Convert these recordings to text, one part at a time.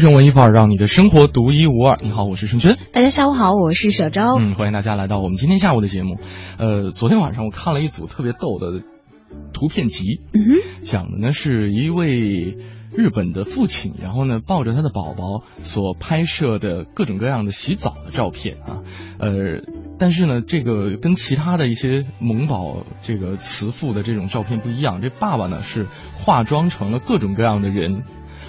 京城文艺范儿，让你的生活独一无二。你好，我是春春。大家下午好，我是小昭。嗯，欢迎大家来到我们今天下午的节目。呃，昨天晚上我看了一组特别逗的图片集，嗯讲的呢是一位日本的父亲，然后呢抱着他的宝宝所拍摄的各种各样的洗澡的照片啊。呃，但是呢，这个跟其他的一些萌宝这个慈父的这种照片不一样，这爸爸呢是化妆成了各种各样的人。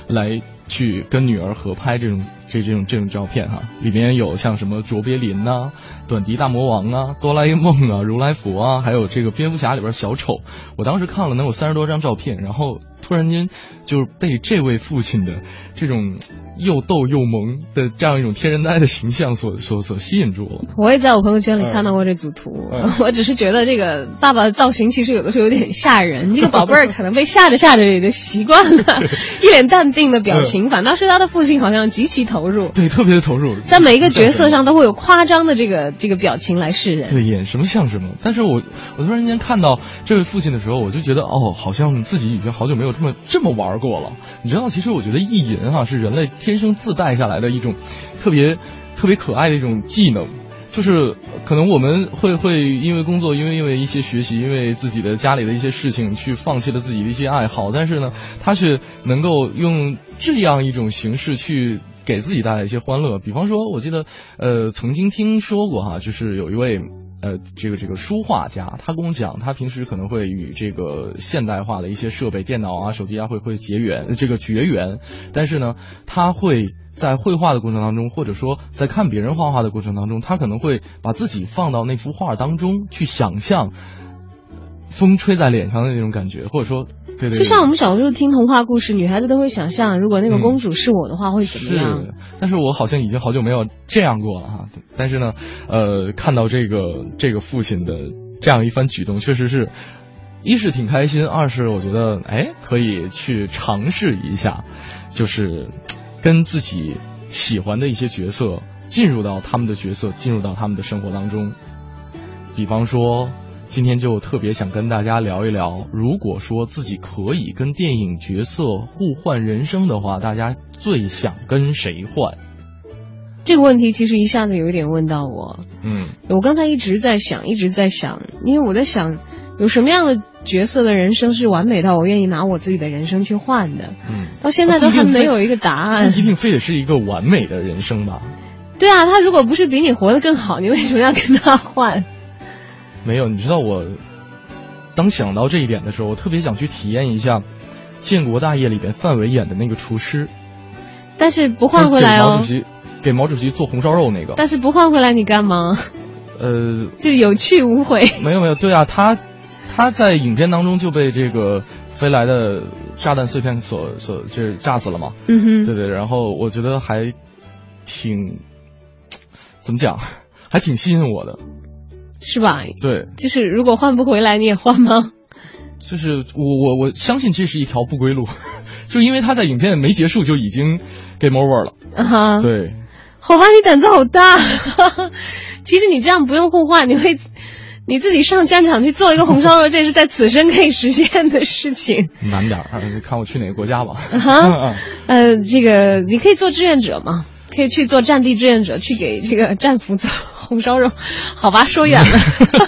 来去跟女儿合拍这种这这种这种照片哈，里面有像什么卓别林呐、短笛大魔王啊、哆啦 A 梦啊、如来佛啊，还有这个蝙蝠侠里边小丑。我当时看了能有三十多张照片，然后突然间就被这位父亲的这种又逗又萌的这样一种天然呆的形象所所所吸引住了。我也在我朋友圈里看到过这组图，嗯 我只是觉得这个爸爸的造型其实有的时候有点吓人。这个宝贝儿可能被吓着吓着也就习惯了，一脸淡定的表情，反倒是他的父亲好像极其投入，对，特别的投入，在每一个角色上都会有夸张的这个这个表情来示人。对，演什么像什么。但是我我突然间看到这位父亲的时候，我就觉得哦，好像自己已经好久没有这么这么玩过了。你知道，其实我觉得意淫哈、是人类天天生自带下来的一种特别特别可爱的一种技能。就是可能我们会会因为工作，因为因为一些学习，因为自己的家里的一些事情，去放弃了自己的一些爱好，但是呢，他却能够用这样一种形式去给自己带来一些欢乐。比方说，我记得呃曾经听说过哈，就是有一位。呃，这个这个书画家，他跟我讲，他平时可能会与这个现代化的一些设备、电脑啊、手机啊会会结缘，这个绝缘。但是呢，他会在绘画的过程当中，或者说在看别人画画的过程当中，他可能会把自己放到那幅画当中去想象风吹在脸上的那种感觉，或者说，对对对，就像我们小时候听童话故事，女孩子都会想象，如果那个公主是我的话，会怎么样？是，但是我好像已经好久没有这样过了哈。但是呢，呃，看到这个这个父亲的这样一番举动，确实是，一是挺开心，二是我觉得哎可以去尝试一下，就是跟自己喜欢的一些角色进入到他们的角色，进入到他们的生活当中。比方说，今天就特别想跟大家聊一聊，如果说自己可以跟电影角色互换人生的话，大家最想跟谁换？这个问题其实一下子有一点问到我。嗯，我刚才一直在想，一直在想，因为我在想，有什么样的角色的人生是完美到我愿意拿我自己的人生去换的？嗯，到现在都还没有一个答案不。一定非得是一个完美的人生吧？对啊，他如果不是比你活得更好，你为什么要跟他换？没有，你知道我当想到这一点的时候，我特别想去体验一下《建国大业》里边范伟演的那个厨师，但是不换回来哦给毛主。席给毛主席做红烧肉那个。但是不换回来你干嘛？呃，就有去无回。没有没有，对啊，他他在影片当中就被这个飞来的炸弹碎片所所这炸死了嘛。嗯哼，对对，然后我觉得还挺怎么讲，还挺吸引我的。是吧？对，就是如果换不回来，你也换吗？就是我我我相信这是一条不归路，就因为他在影片没结束就已经 game over 了。啊哈，对，好吧，你胆子好大。其实你这样不用互换，你会你自己上战场去做一个红烧肉，这是在此生可以实现的事情。难点儿，啊看我去哪个国家吧。哈，呃，这个你可以做志愿者嘛，可以去做战地志愿者，去给这个战俘做红烧肉。好吧，说远了。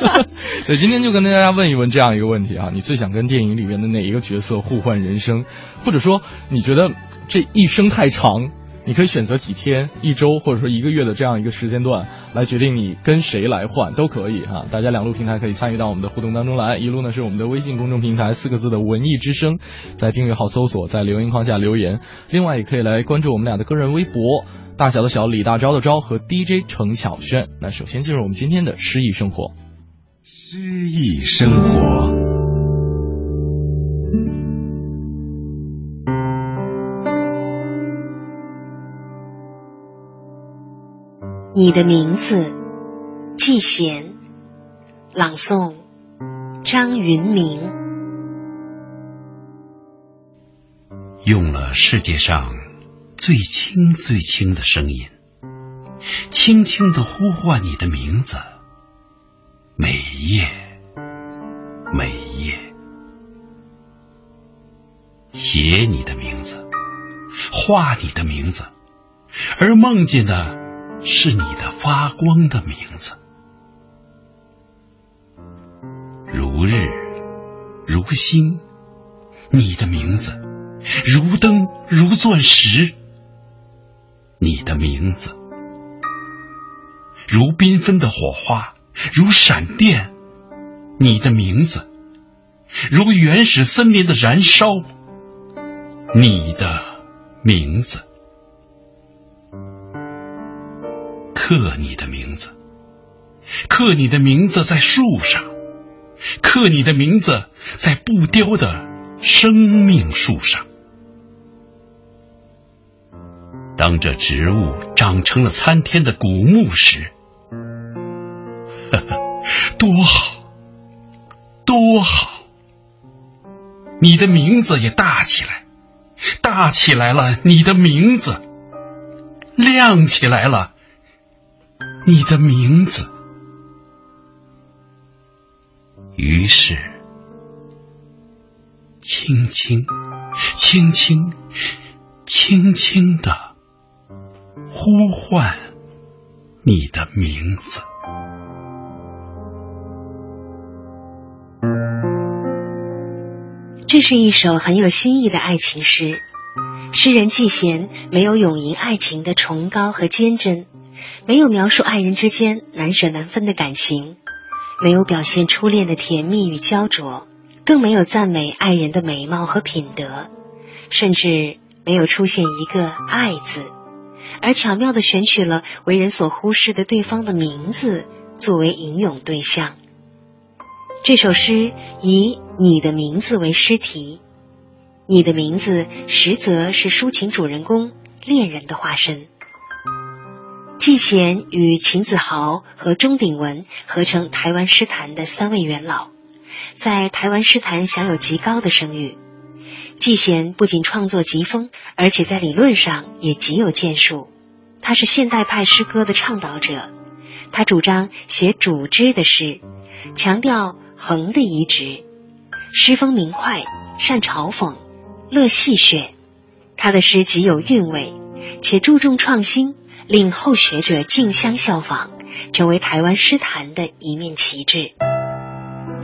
所以，今天就跟大家问一问这样一个问题啊，你最想跟电影里面的哪一个角色互换人生？或者说，你觉得这一生太长，你可以选择几天、一周或者说一个月的这样一个时间段来决定你跟谁来换都可以哈、大家两路平台可以参与到我们的互动当中来，一路呢是我们的微信公众平台四个字的文艺之声，在订阅号搜索，在留言框下留言。另外也可以来关注我们俩的个人微博。大小的小，李大钊的钊和 DJ 程晓轩。那首先进入我们今天的诗意生活。诗意生活。你的名字，季贤，朗诵张云明。用了世界上最轻最轻的声音，轻轻的呼唤你的名字，每夜，每夜，写你的名字，画你的名字，而梦见的是你的发光的名字，如日，如星，你的名字。如灯如钻石，你的名字；如缤纷的火花，如闪电，你的名字；如原始森林的燃烧，你的名字。刻你的名字，刻你的名字在树上，刻你的名字在不凋的生命树上。当这植物长成了参天的古木时，呵呵，多好，多好！你的名字也大起来，大起来了，你的名字亮起来了，你的名字。于是，轻轻，轻轻，轻轻的。呼唤你的名字。这是一首很有新意的爱情诗。诗人季贤没有咏吟爱情的崇高和坚贞，没有描述爱人之间难舍难分的感情，没有表现初恋的甜蜜与焦灼，更没有赞美爱人的美貌和品德，甚至没有出现一个“爱”字。而巧妙的选取了为人所忽视的对方的名字作为吟咏对象。这首诗以你的名字为诗题，你的名字实则是抒情主人公恋人的化身。季贤与秦子豪和钟鼎文合称台湾诗坛的三位元老，在台湾诗坛享有极高的声誉。季贤不仅创作极丰，而且在理论上也极有建树。他是现代派诗歌的倡导者，他主张写主枝的诗，强调横的移植，诗风明快，善嘲讽，乐戏谑。他的诗极有韵味，且注重创新，令后学者竞相效仿，成为台湾诗坛的一面旗帜。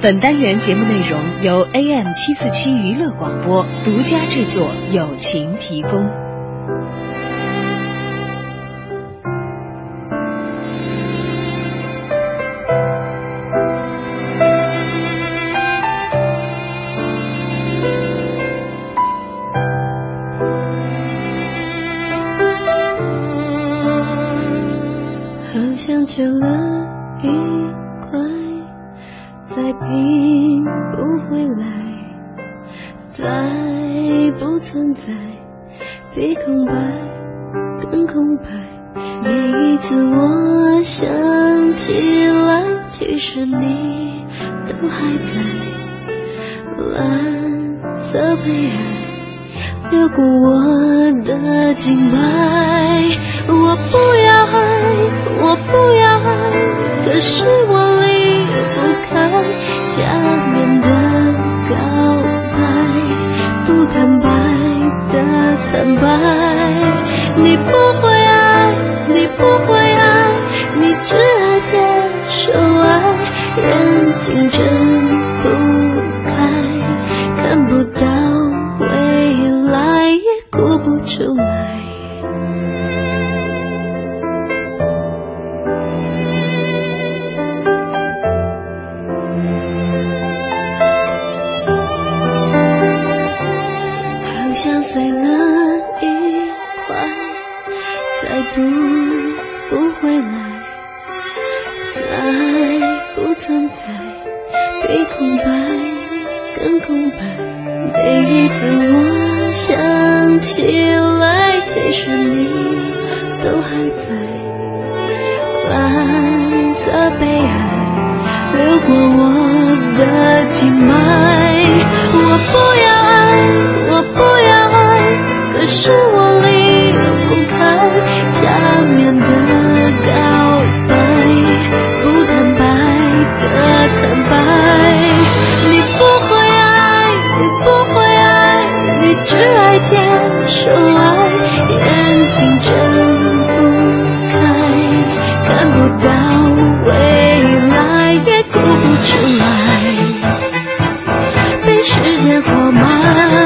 本单元节目内容由 AM 七四七娱乐广播独家制作，友情提供。缺了一块，再拼不回来，再不存在，比空白更空白，每一次我想起来，其实你都还在，蓝色悲哀，流过我的静脉，我不要爱，我不要。可是我离不开假面的告白，不坦白的坦白。你不会爱，你不会爱，你只爱接受爱，眼睛睁。间火慢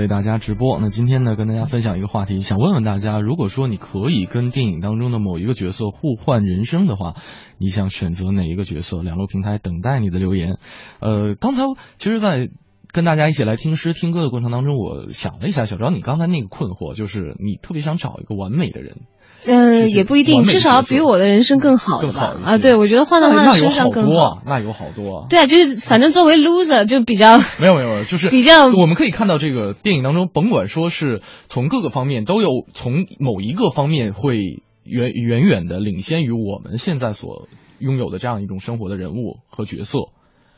为大家直播。那今天呢，跟大家分享一个话题，想问问大家，如果说你可以跟电影当中的某一个角色互换人生的话，你想选择哪一个角色？两路平台等待你的留言。呃，刚才其实，在跟大家一起来听诗听歌的过程当中，我想了一下，小昭，你刚才那个困惑，就是你特别想找一个完美的人。嗯，是也不一定，至少要比我的人生更好更好啊，对，我觉得换到他的身那那有好上更多啊，那有好多啊。对啊，就是反正作为 loser 就比较没有没有就是比较我们可以看到这个电影当中，甭管说是从各个方面都有，从某一个方面会远远远的领先于我们现在所拥有的这样一种生活的人物和角色。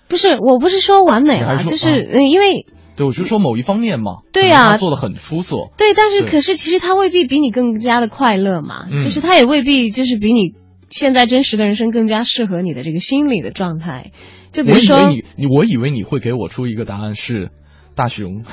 不是，我不是说完美啊，就是嗯，因为对，我就说某一方面嘛。对呀他做的很出色。对，但是可是其实他未必比你更加的快乐嘛，嗯就是他也未必就是比你现在真实的人生更加适合你的这个心理的状态。就比我以如说为你你我以为你会给我出一个答案是大熊。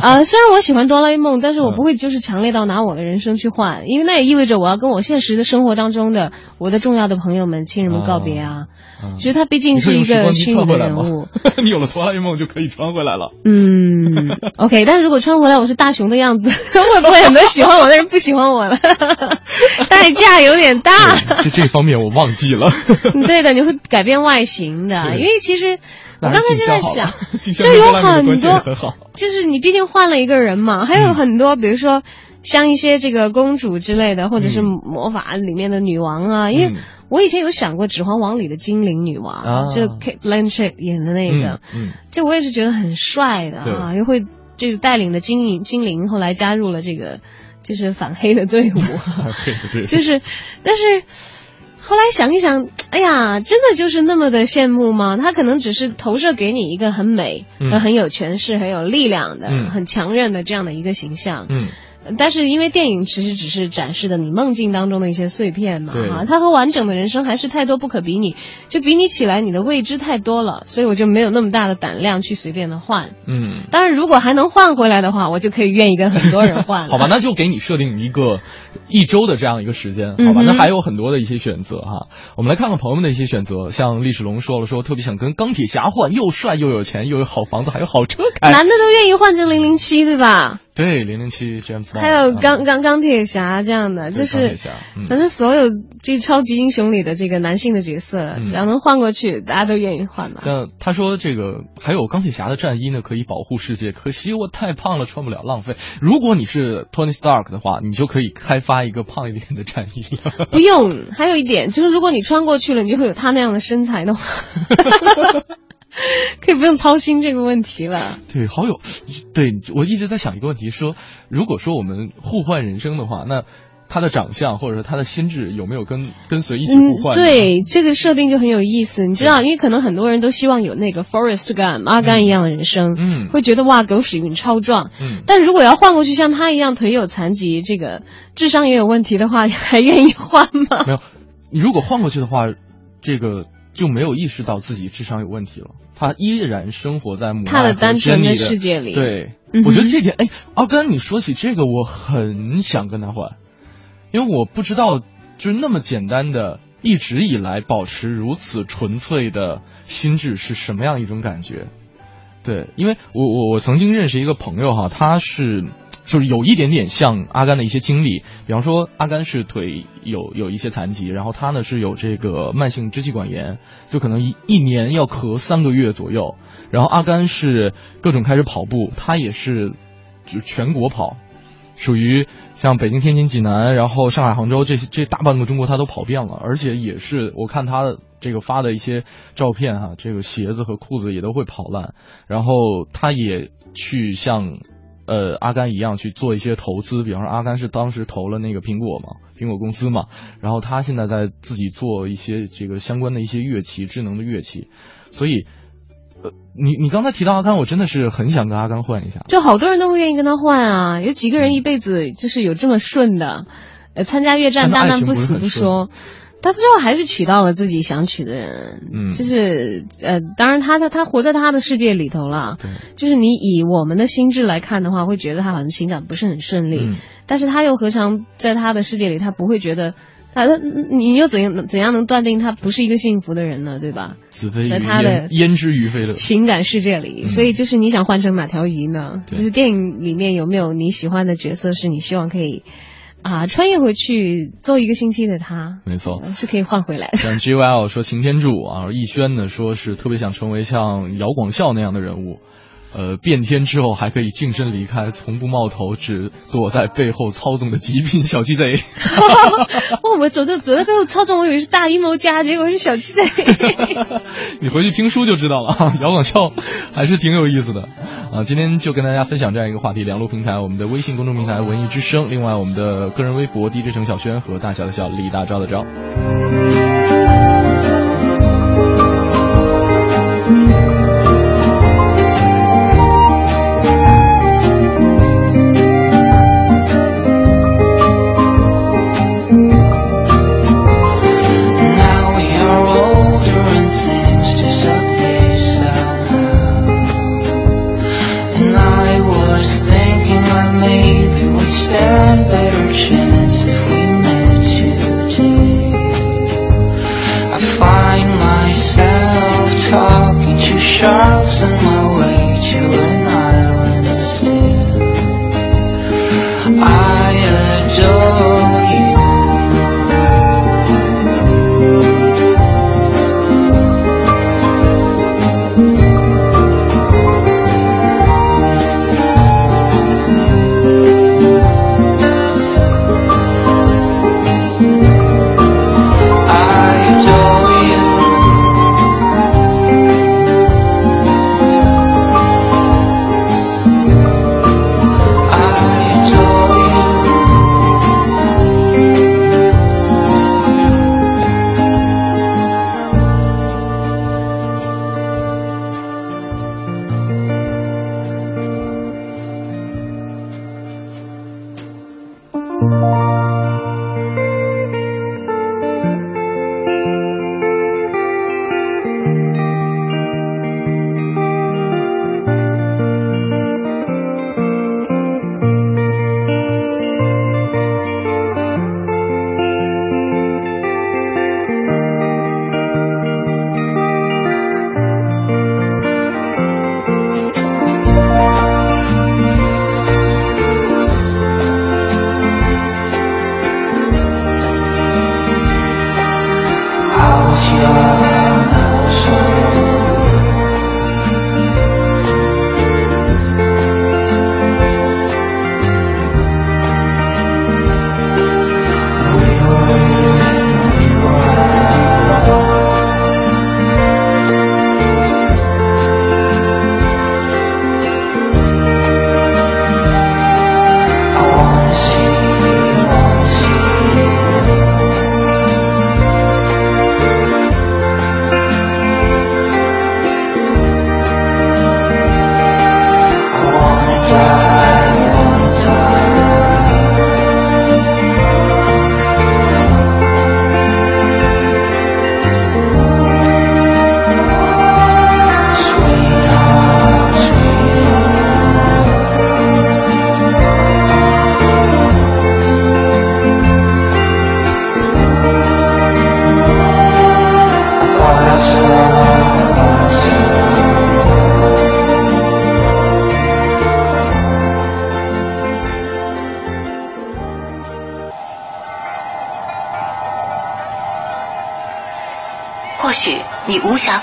啊、虽然我喜欢哆啦 A 梦，但是我嗯不会就是强烈到拿我的人生去换，因为那也意味着我要跟我现实的生活当中的我的重要的朋友们、亲人们告别啊。嗯其实他毕竟是一个虚拟的人物。？你有了哆啦 A 梦就可以穿回来了。嗯，OK，但是如果穿回来我是大熊的样子，会不会很多喜欢我的人不喜欢我了？代价有点大。这这方面我忘记了。对的，你会改变外形的，因为其实 我刚才就在想 就有很多。就是你毕竟换了一个人嘛，还有嗯。很多，比如说像一些这个公主之类的，或者是嗯。魔法里面的女王啊，因为嗯。我以前有想过《指环王》里的精灵女王，啊。就 Kate Blanchett 演的那个，嗯嗯。就我也是觉得很帅的啊，又会就是带领的精灵精灵后来加入了这个就是反黑的队伍，就是，但是后来想一想，哎呀，真的就是那么的羡慕吗？他可能只是投射给你一个很美、很有权势、很有力量的、嗯很强韧的这样的一个形象。嗯。但是因为电影其实只是展示的你梦境当中的一些碎片嘛，对哈，它和完整的人生还是太多不可比拟，就比拟起来你的未知太多了，所以我就没有那么大的胆量去随便的换。嗯，当然，如果还能换回来的话，我就可以愿意跟很多人换了。好吧，那就给你设定一个一周的这样一个时间，好吧，嗯那还有很多的一些选择哈。我们来看看朋友们的一些选择，像历史龙说了说，特别想跟钢铁侠换，又帅又有钱，又有好房子，还有好车开。男的都愿意换成零零七，对吧？对，零零七 James 还有钢啊钢钢铁侠这样的，就是反正所有这超级英雄里的这个男性的角色，嗯只要能换过去，大家都愿意换嘛。像他说这个还有钢铁侠的战衣呢，可以保护世界。可惜我太胖了，穿不了，浪费。如果你是 Tony Stark 的话，你就可以开发一个胖一点的战衣了。不用，还有一点就是，如果你穿过去了，你就会有他那样的身材的话，可以不用操心这个问题了。对，好友，对我一直在想一个问题，说如果说我们互换人生的话，那他的长相或者说他的心智有没有跟跟随一起互换？嗯，对，这个设定就很有意思。你知道，因为可能很多人都希望有那个 Forest Gump 阿甘一样的人生，嗯会觉得哇，狗屎运超壮。嗯但如果要换过去像他一样腿有残疾，这个智商也有问题的话，还愿意换吗？没有，你如果换过去的话，这个就没有意识到自己智商有问题了，他依然生活在母他的爱和单纯的世界里。对，嗯我觉得这点，哎，阿甘，你说起这个，我很想跟他换，因为我不知道，就是那么简单的，一直以来保持如此纯粹的心智是什么样一种感觉？对，因为我我我曾经认识一个朋友哈，他是就是有一点点像阿甘的一些经历，比方说阿甘是腿有有一些残疾，然后他呢是有这个慢性支气管炎，就可能一一年要咳三个月左右，然后阿甘是各种开始跑步，他也是就全国跑，属于像北京、天津、济南，然后上海、杭州这些这大半个中国他都跑遍了，而且也是我看他这个发的一些照片哈，这个鞋子和裤子也都会跑烂，然后他也去像呃阿甘一样去做一些投资，比方说阿甘是当时投了那个苹果嘛，苹果公司嘛，然后他现在在自己做一些这个相关的一些乐器，智能的乐器，所以。呃，你你刚才提到阿甘，我真的是很想跟阿甘换一下。就好多人都会愿意跟他换啊，有几个人一辈子就是有这么顺的，呃，参加越战大难不死不说，他最后还是娶到了自己想娶的人，嗯就是呃，当然他他他活在他的世界里头了，对，就是你以我们的心智来看的话，会觉得他好像情感不是很顺利，嗯但是他又何尝在他的世界里，他不会觉得。他他你又怎样怎样能断定他不是一个幸福的人呢？对吧？子非鱼在他的焉，知鱼非乐。情感世界里，嗯所以就是你想换成哪条鱼呢？对就是电影里面有没有你喜欢的角色，是你希望可以啊穿越回去做一个星期的他，没错。呃是可以换回来的。像 G Y L 说擎天柱啊，逸轩呢说是特别想成为像姚广孝那样的人物，呃，变天之后还可以净身离开，从不冒头，只躲在背后操纵的极品小鸡贼。哦，我走在走在背后操纵，我以为是大阴谋家，结果是小鸡贼。你回去听书就知道了啊，姚广孝还是挺有意思的啊。今天就跟大家分享这样一个话题，两路平台，我们的微信公众平台文艺之声，另外我们的个人微博 DJ 程小轩和大小的小李大钊的钊。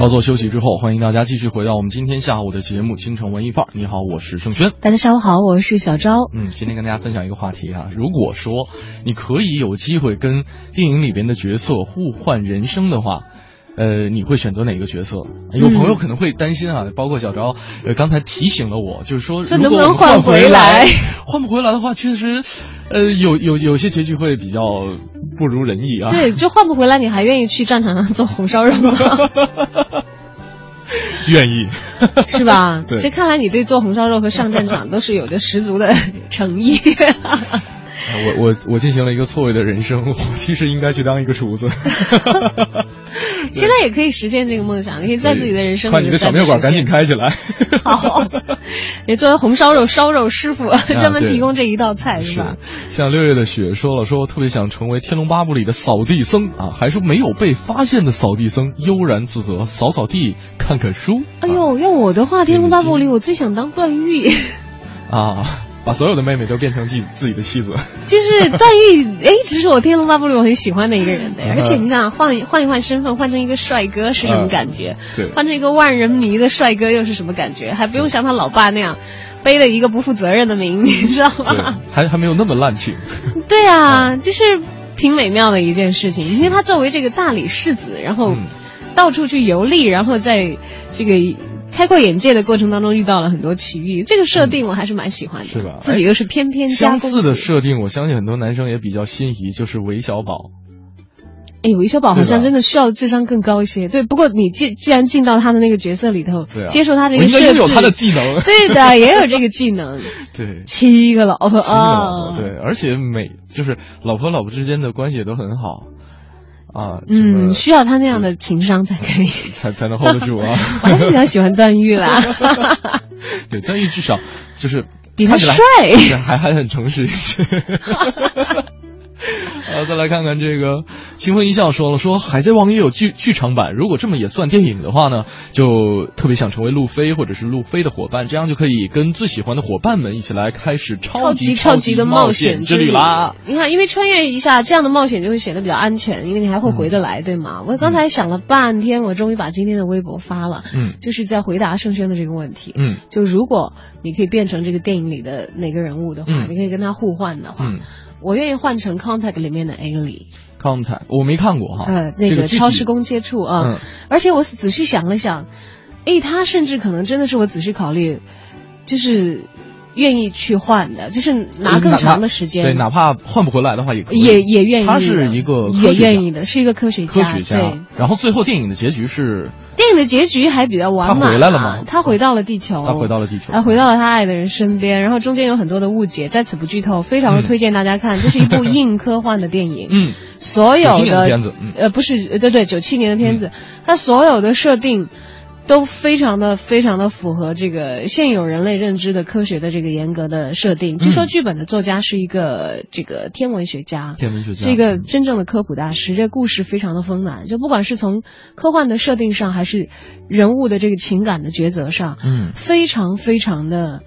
稍作休息之后，欢迎大家继续回到我们今天下午的节目《京城文艺范儿》。你好，我是盛轩。大家下午好，我是小昭。嗯，今天跟大家分享一个话题啊，如果说你可以有机会跟电影里边的角色互换人生的话。呃，你会选择哪个角色？有朋友可能会担心啊，包括小昭，呃，刚才提醒了我，就是说，这能不能换回来？换不回来的话，确实，呃，有有有些结局会比较不如人意啊。对，就换不回来，你还愿意去战场上做红烧肉吗？愿意，是吧？对，这看来你对做红烧肉和上战场都是有着十足的诚意。我我我进行了一个错位的人生，我其实应该去当一个厨子。现在也可以实现这个梦想，你可以在自己的人生里。快，你的小面馆赶紧开起来。好，也作为红烧肉烧肉师傅，专门提供这一道菜，是吧？像六月的雪说了，说我特别想成为《天龙八部》里的扫地僧啊，还是没有被发现的扫地僧，悠然自得，扫扫地，看看书。哎呦，要我的话，《天龙八部》里我最想当段誉。啊。把所有的妹妹都变成自己自己的妻子。就是段誉，哎，这是我《天龙八部》里我很喜欢的一个人的。而且你想换换一换身份，换成一个帅哥是什么感觉？对，换成一个万人迷的帅哥又是什么感觉？还不用像他老爸那样背了一个不负责任的名，你知道吗？还还没有那么滥情。对啊，就是挺美妙的一件事情。因为他作为这个大理世子，然后到处去游历，然后在这个。开阔眼界的过程当中遇到了很多奇遇，这个设定我还是蛮喜欢的，是吧？自己又是翩翩相似的设定，我相信很多男生也比较心仪，就是韦小宝。哎，韦小宝好像真的需要智商更高一些。对，不过你既既然进到他的那个角色里头，接受他这个设置，有他的技能。对的，也有这个技能。对，七个老婆啊，对，而且每就是老婆老婆之间的关系也都很好。啊，嗯，需要他那样的情商才可以，才才能 hold 得住啊！我还是比较喜欢段誉啦。对，段誉至少就是比他帅，还还很诚实一些。好，再来看看这个清风一笑说了，说《海贼王》也有剧剧场版，如果这么也算电影的话呢，就特别想成为路飞或者是路飞的伙伴，这样就可以跟最喜欢的伙伴们一起来开始超级超级的冒险之旅啦。你看，因为穿越一下这样的冒险就会显得比较安全，因为你还会回得来，对吗？我刚才想了半天，我终于把今天的微博发了，嗯，就是在回答盛轩的这个问题，嗯，就如果你可以变成这个电影里的哪个人物的话，你可以跟他互换的话。我愿意换成《Contact》里面的 A 里。Contact 我没看过哈。呃，那个超时空接触啊，而且我仔细想了想，哎，他甚至可能真的是我仔细考虑，就是愿意去换的，就是拿更长的时间。对，哪怕换不回来的话，也也也愿意。他是一个也愿意的，是一个科学家。科学家。对。然后最后电影的结局是。电影的结局还比较完满。他回来了吗？他回到了地球。他回到了地球。他回到了他爱的人身边，然后中间有很多的误解，在此不剧透，非常的推荐大家看。这是一部硬科幻的电影。嗯。所有的片子。呃，不是，对对，九七年的片子，它所有的设定。都非常的非常的符合这个现有人类认知的科学的这个严格的设定。据说剧本的作家是一个这个天文学家，天文学家是一个真正的科普大师。这故事非常的丰满，就不管是从科幻的设定上，还是人物的这个情感的抉择上，嗯，非常非常的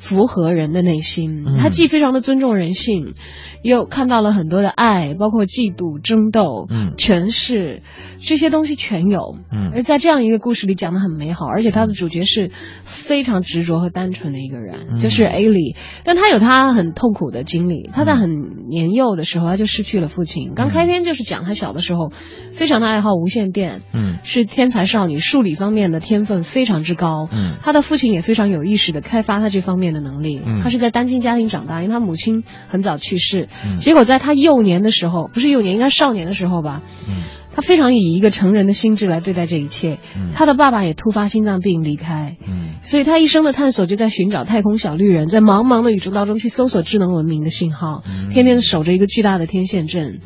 符合人的内心。他既非常的尊重人性。又看到了很多的爱，包括嫉妒、争斗、嗯，权势，这些东西全有。嗯，而在这样一个故事里讲的很美好，而且他的主角是非常执着和单纯的一个人，就是 A 里。但他有他很痛苦的经历，他在很年幼的时候他就失去了父亲。刚开篇就是讲他小的时候，非常的爱好无线电，嗯，是天才少女，数理方面的天分非常之高。嗯，他的父亲也非常有意识的开发他这方面的能力。嗯，他是在单亲家庭长大，因为他母亲很早去世。嗯，结果在他幼年的时候，不是幼年，应该少年的时候吧。嗯，他非常以一个成人的心智来对待这一切。他的爸爸也突发心脏病离开，嗯所以他一生的探索就在寻找太空小绿人，在茫茫的宇宙当中去搜索智能文明的信号，嗯天天守着一个巨大的天线阵。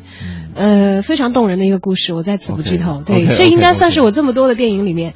呃，非常动人的一个故事，我在此不剧透。对这应该最是我这么多的电影里面，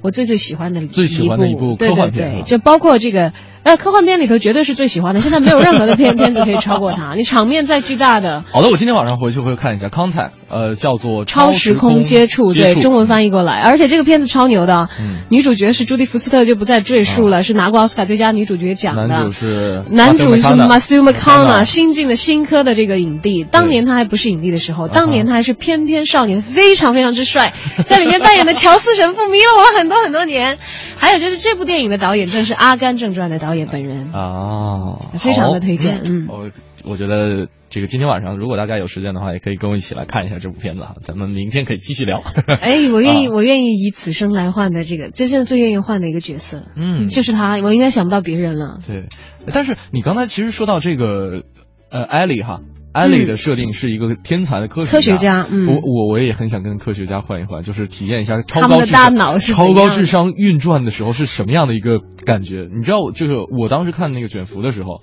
我最最喜欢的最喜欢的一部对科幻对对，就包括这个呃科幻片里头绝对是最喜欢的，现在没有任何的片 片子可以超过它。你场面再巨大的。好的，我今天晚上回去会看一下《Contact》，呃，叫做超时空接触，对，中文翻译过来。而且这个片子超牛的，嗯女主角是朱迪福斯特，就不再赘述了，是拿过奥斯卡最佳女主角奖的。男主是男主是 Matthew McConaughey，新晋的新科的这个影帝。当年他还不是影帝的时候，当年他还是翩翩少年，非常非常之帅，在里面扮演的乔斯神父迷了我很多很多年。还有就是这部电影的导演正是《阿甘正传》的导演本人，啊，非常的推荐。嗯，我我觉得这个今天晚上，如果大家有时间的话，也可以跟我一起来看一下这部片子哈。咱们明天可以继续聊。哎，我愿意，啊我愿意以此生来换的这个，真正最愿意换的一个角色，嗯就是他，我应该想不到别人了。对，但是你刚才其实说到这个，呃，艾莉哈。艾利的设定是一个天才的科学科学家嗯。我我我也很想跟科学家换一换，就是体验一下超高智商大脑是超高智商运转的时候是什么样的一个感觉？你知道，就是我当时看那个卷福的时候，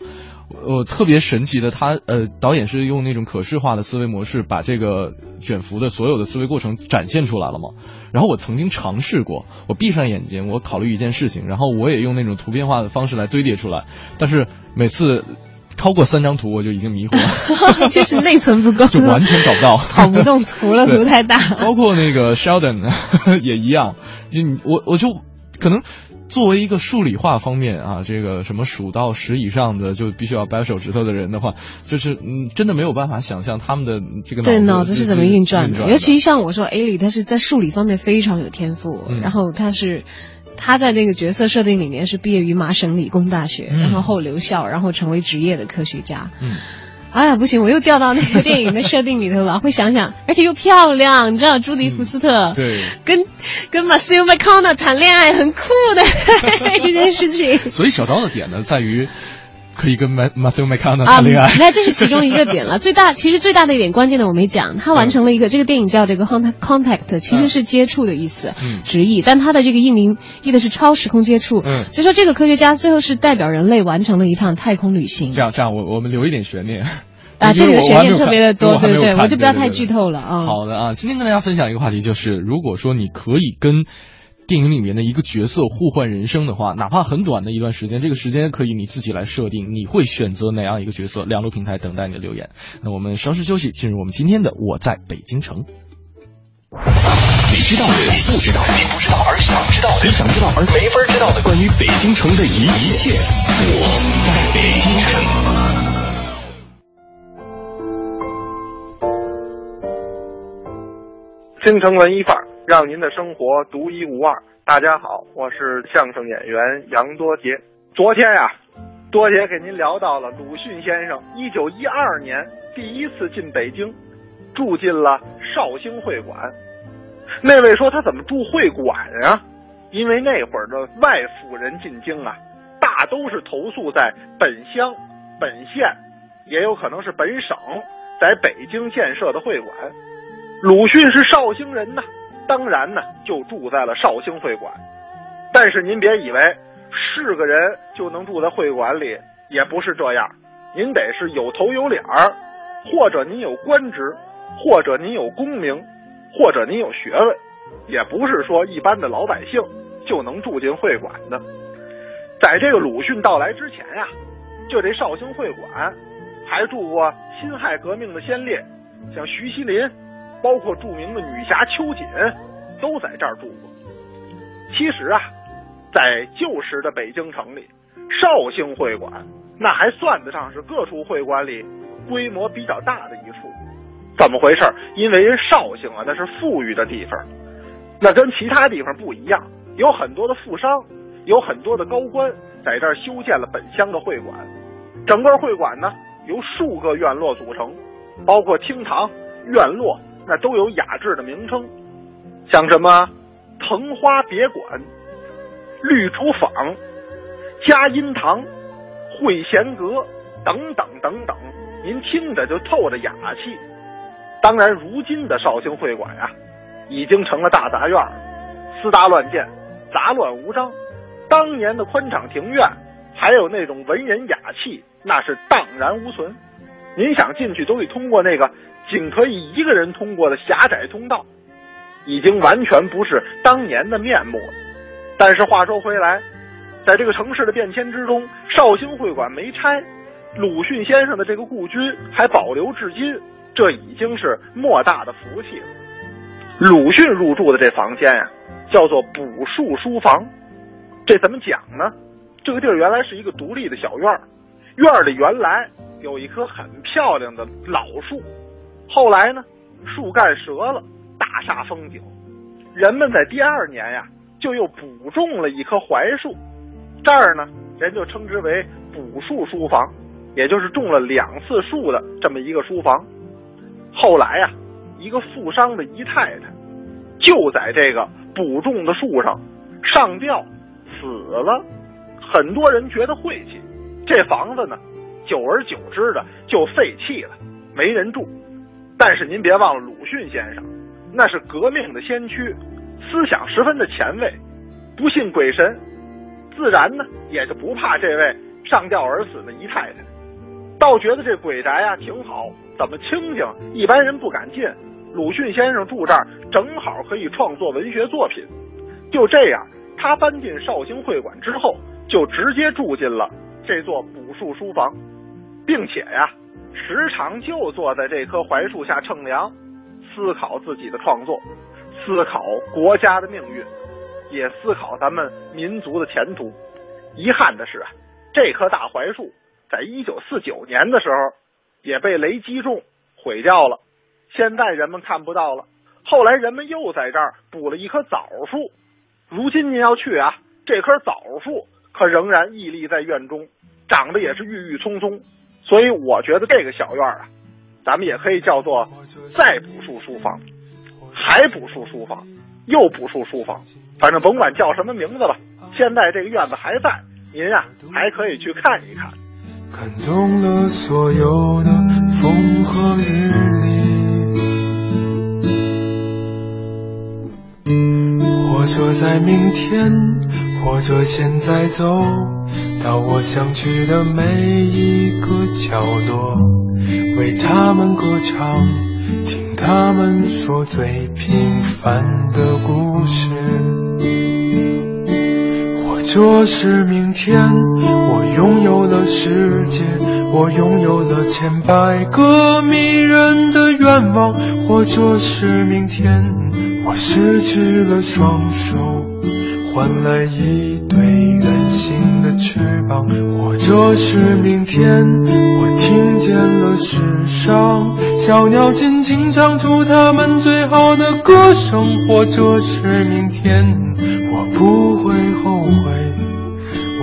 我特别神奇的，他呃导演是用那种可视化的思维模式，把这个卷福的所有的思维过程展现出来了嘛。然后我曾经尝试过，我闭上眼睛，我考虑一件事情，然后我也用那种图片化的方式来堆叠出来，但是每次超过三张图我就已经迷糊了，就是内存不够，就完全找不到，跑不动图了，对图太大。包括那个 Sheldon 也一样，就我我就可能作为一个数理化方面啊，这个什么数到十以上的就必须要掰手指头的人的话，就是嗯，真的没有办法想象他们的这个对，脑脑子是怎么运转的？的，尤其像我说，A 里他是在数理方面非常有天赋，嗯然后他是。他在那个角色设定里面是毕业于麻省理工大学，嗯然后后留校，然后成为职业的科学家。嗯，哎呀，不行，我又掉到那个电影的设定里头了。会想想，而且又漂亮，你知道朱迪福斯特、嗯对，跟跟 Matthew McConaughey 谈恋爱很酷的 这件事情。所以小刀的点呢在于可以跟 Ma- Matthew McConaughey 啊，谈恋爱，那这是其中一个点了。最大其实最大的一点关键的我没讲，他完成了一个这个电影叫这个 contact 其实是接触的意思，嗯直译，但他的这个译名译的是超时空接触。嗯所以说这个科学家最后是代表人类完成了一趟太空旅行这。样这样，我我们留一点悬念。啊，这里的悬念特别的多，对对，我就不要太剧透了啊。好的啊，今天跟大家分享一个话题，就是如果说你可以跟电影里面的一个角色互换人生的话，哪怕很短的一段时间，这个时间可以你自己来设定，你会选择哪样一个角色？两路平台等待你的留言。那我们稍事休息，进入我们今天的我在北京城。你知道的，你不知道的，你不知道而想知道的，你想知道而没法知道的，关于北京城的一一切，我在北京城。京城文艺范儿，让您的生活独一无二。大家好，我是相声演员杨多杰。昨天呀、多杰给您聊到了鲁迅先生一九一二年第一次进北京，住进了绍兴会馆。那位说他怎么住会馆啊？因为那会儿的外府人进京啊，大都是投宿在本乡、本县，也有可能是本省，在北京建设的会馆。鲁迅是绍兴人呐，当然呢就住在了绍兴会馆。但是您别以为是个人就能住在会馆里，也不是这样。您得是有头有脸儿，或者您有官职，或者您有功名，或者您有学问，也不是说一般的老百姓就能住进会馆的。在这个鲁迅到来之前呀、就这绍兴会馆还住过辛亥革命的先烈，像徐锡林。包括著名的女侠秋瑾都在这儿住过。其实啊，在旧时的北京城里，绍兴会馆那还算得上是各处会馆里规模比较大的一处。怎么回事？因为绍兴啊，那是富裕的地方，那跟其他地方不一样，有很多的富商，有很多的高官在这儿修建了本乡的会馆。整个会馆呢，由数个院落组成，包括厅堂、院落。那都有雅致的名称，像什么藤花别馆、绿竹坊、嘉荫堂、会贤阁等等等等，您听着就透着雅气。当然，如今的绍兴会馆呀、已经成了大杂院，私搭乱建，杂乱无章。当年的宽敞庭院，还有那种文人雅气，那是荡然无存。您想进去，都得通过那个仅可以一个人通过的狭窄通道，已经完全不是当年的面目了。但是话说回来，在这个城市的变迁之中，绍兴会馆没拆，鲁迅先生的这个故居还保留至今，这已经是莫大的福气了。鲁迅入住的这房间呀、叫做补树书房。这怎么讲呢？这个地儿原来是一个独立的小院儿，院儿里原来有一棵很漂亮的老树，后来呢，树干折了，大煞风景。人们在第二年呀，就又补种了一棵槐树，这儿呢，人就称之为补树书房，也就是种了两次树的这么一个书房。后来呀，一个富商的姨太太就在这个补种的树上上吊死了，很多人觉得晦气，这房子呢，久而久之的就废弃了，没人住。但是您别忘了鲁迅先生，那是革命的先驱，思想十分的前卫，不信鬼神，自然呢也就不怕这位上吊而死的姨太太，倒觉得这鬼宅啊挺好，怎么清静，一般人不敢进。鲁迅先生住这儿正好可以创作文学作品。就这样，他搬进绍兴会馆之后，就直接住进了这座补树书房，并且呀，时常就坐在这棵槐树下乘凉，思考自己的创作，思考国家的命运，也思考咱们民族的前途。遗憾的是啊，这棵大槐树在一九四九年的时候也被雷击中毁掉了，现在人们看不到了。后来人们又在这儿补了一棵枣树，如今您要去啊，这棵枣树可仍然屹立在院中，长得也是郁郁葱葱。所以我觉得这个小院啊，咱们也可以叫做再补树书房，还补树书房，又补树书房，反正甭管叫什么名字吧，现在这个院子还在，您啊还可以去看一看。看懂了所有的风和日丽，或者在明天，或者现在走到我想去的每一个角落，为他们歌唱，听他们说最平凡的故事。或者是明天，我拥有了世界，我拥有了千百个迷人的愿望；或者是明天，我失去了双手，换来一对圆形的翅膀；或者是明天，我听见了世上小鸟尽情唱出它们最好的歌声；或者是明天，我不会后悔。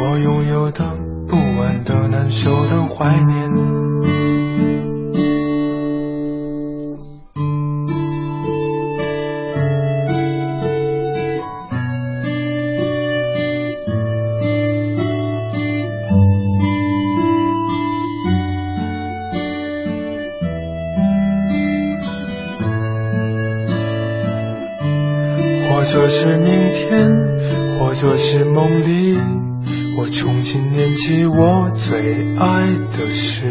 我拥有的、不安的、难受的、怀念。是梦里。我重新念起我最爱的诗，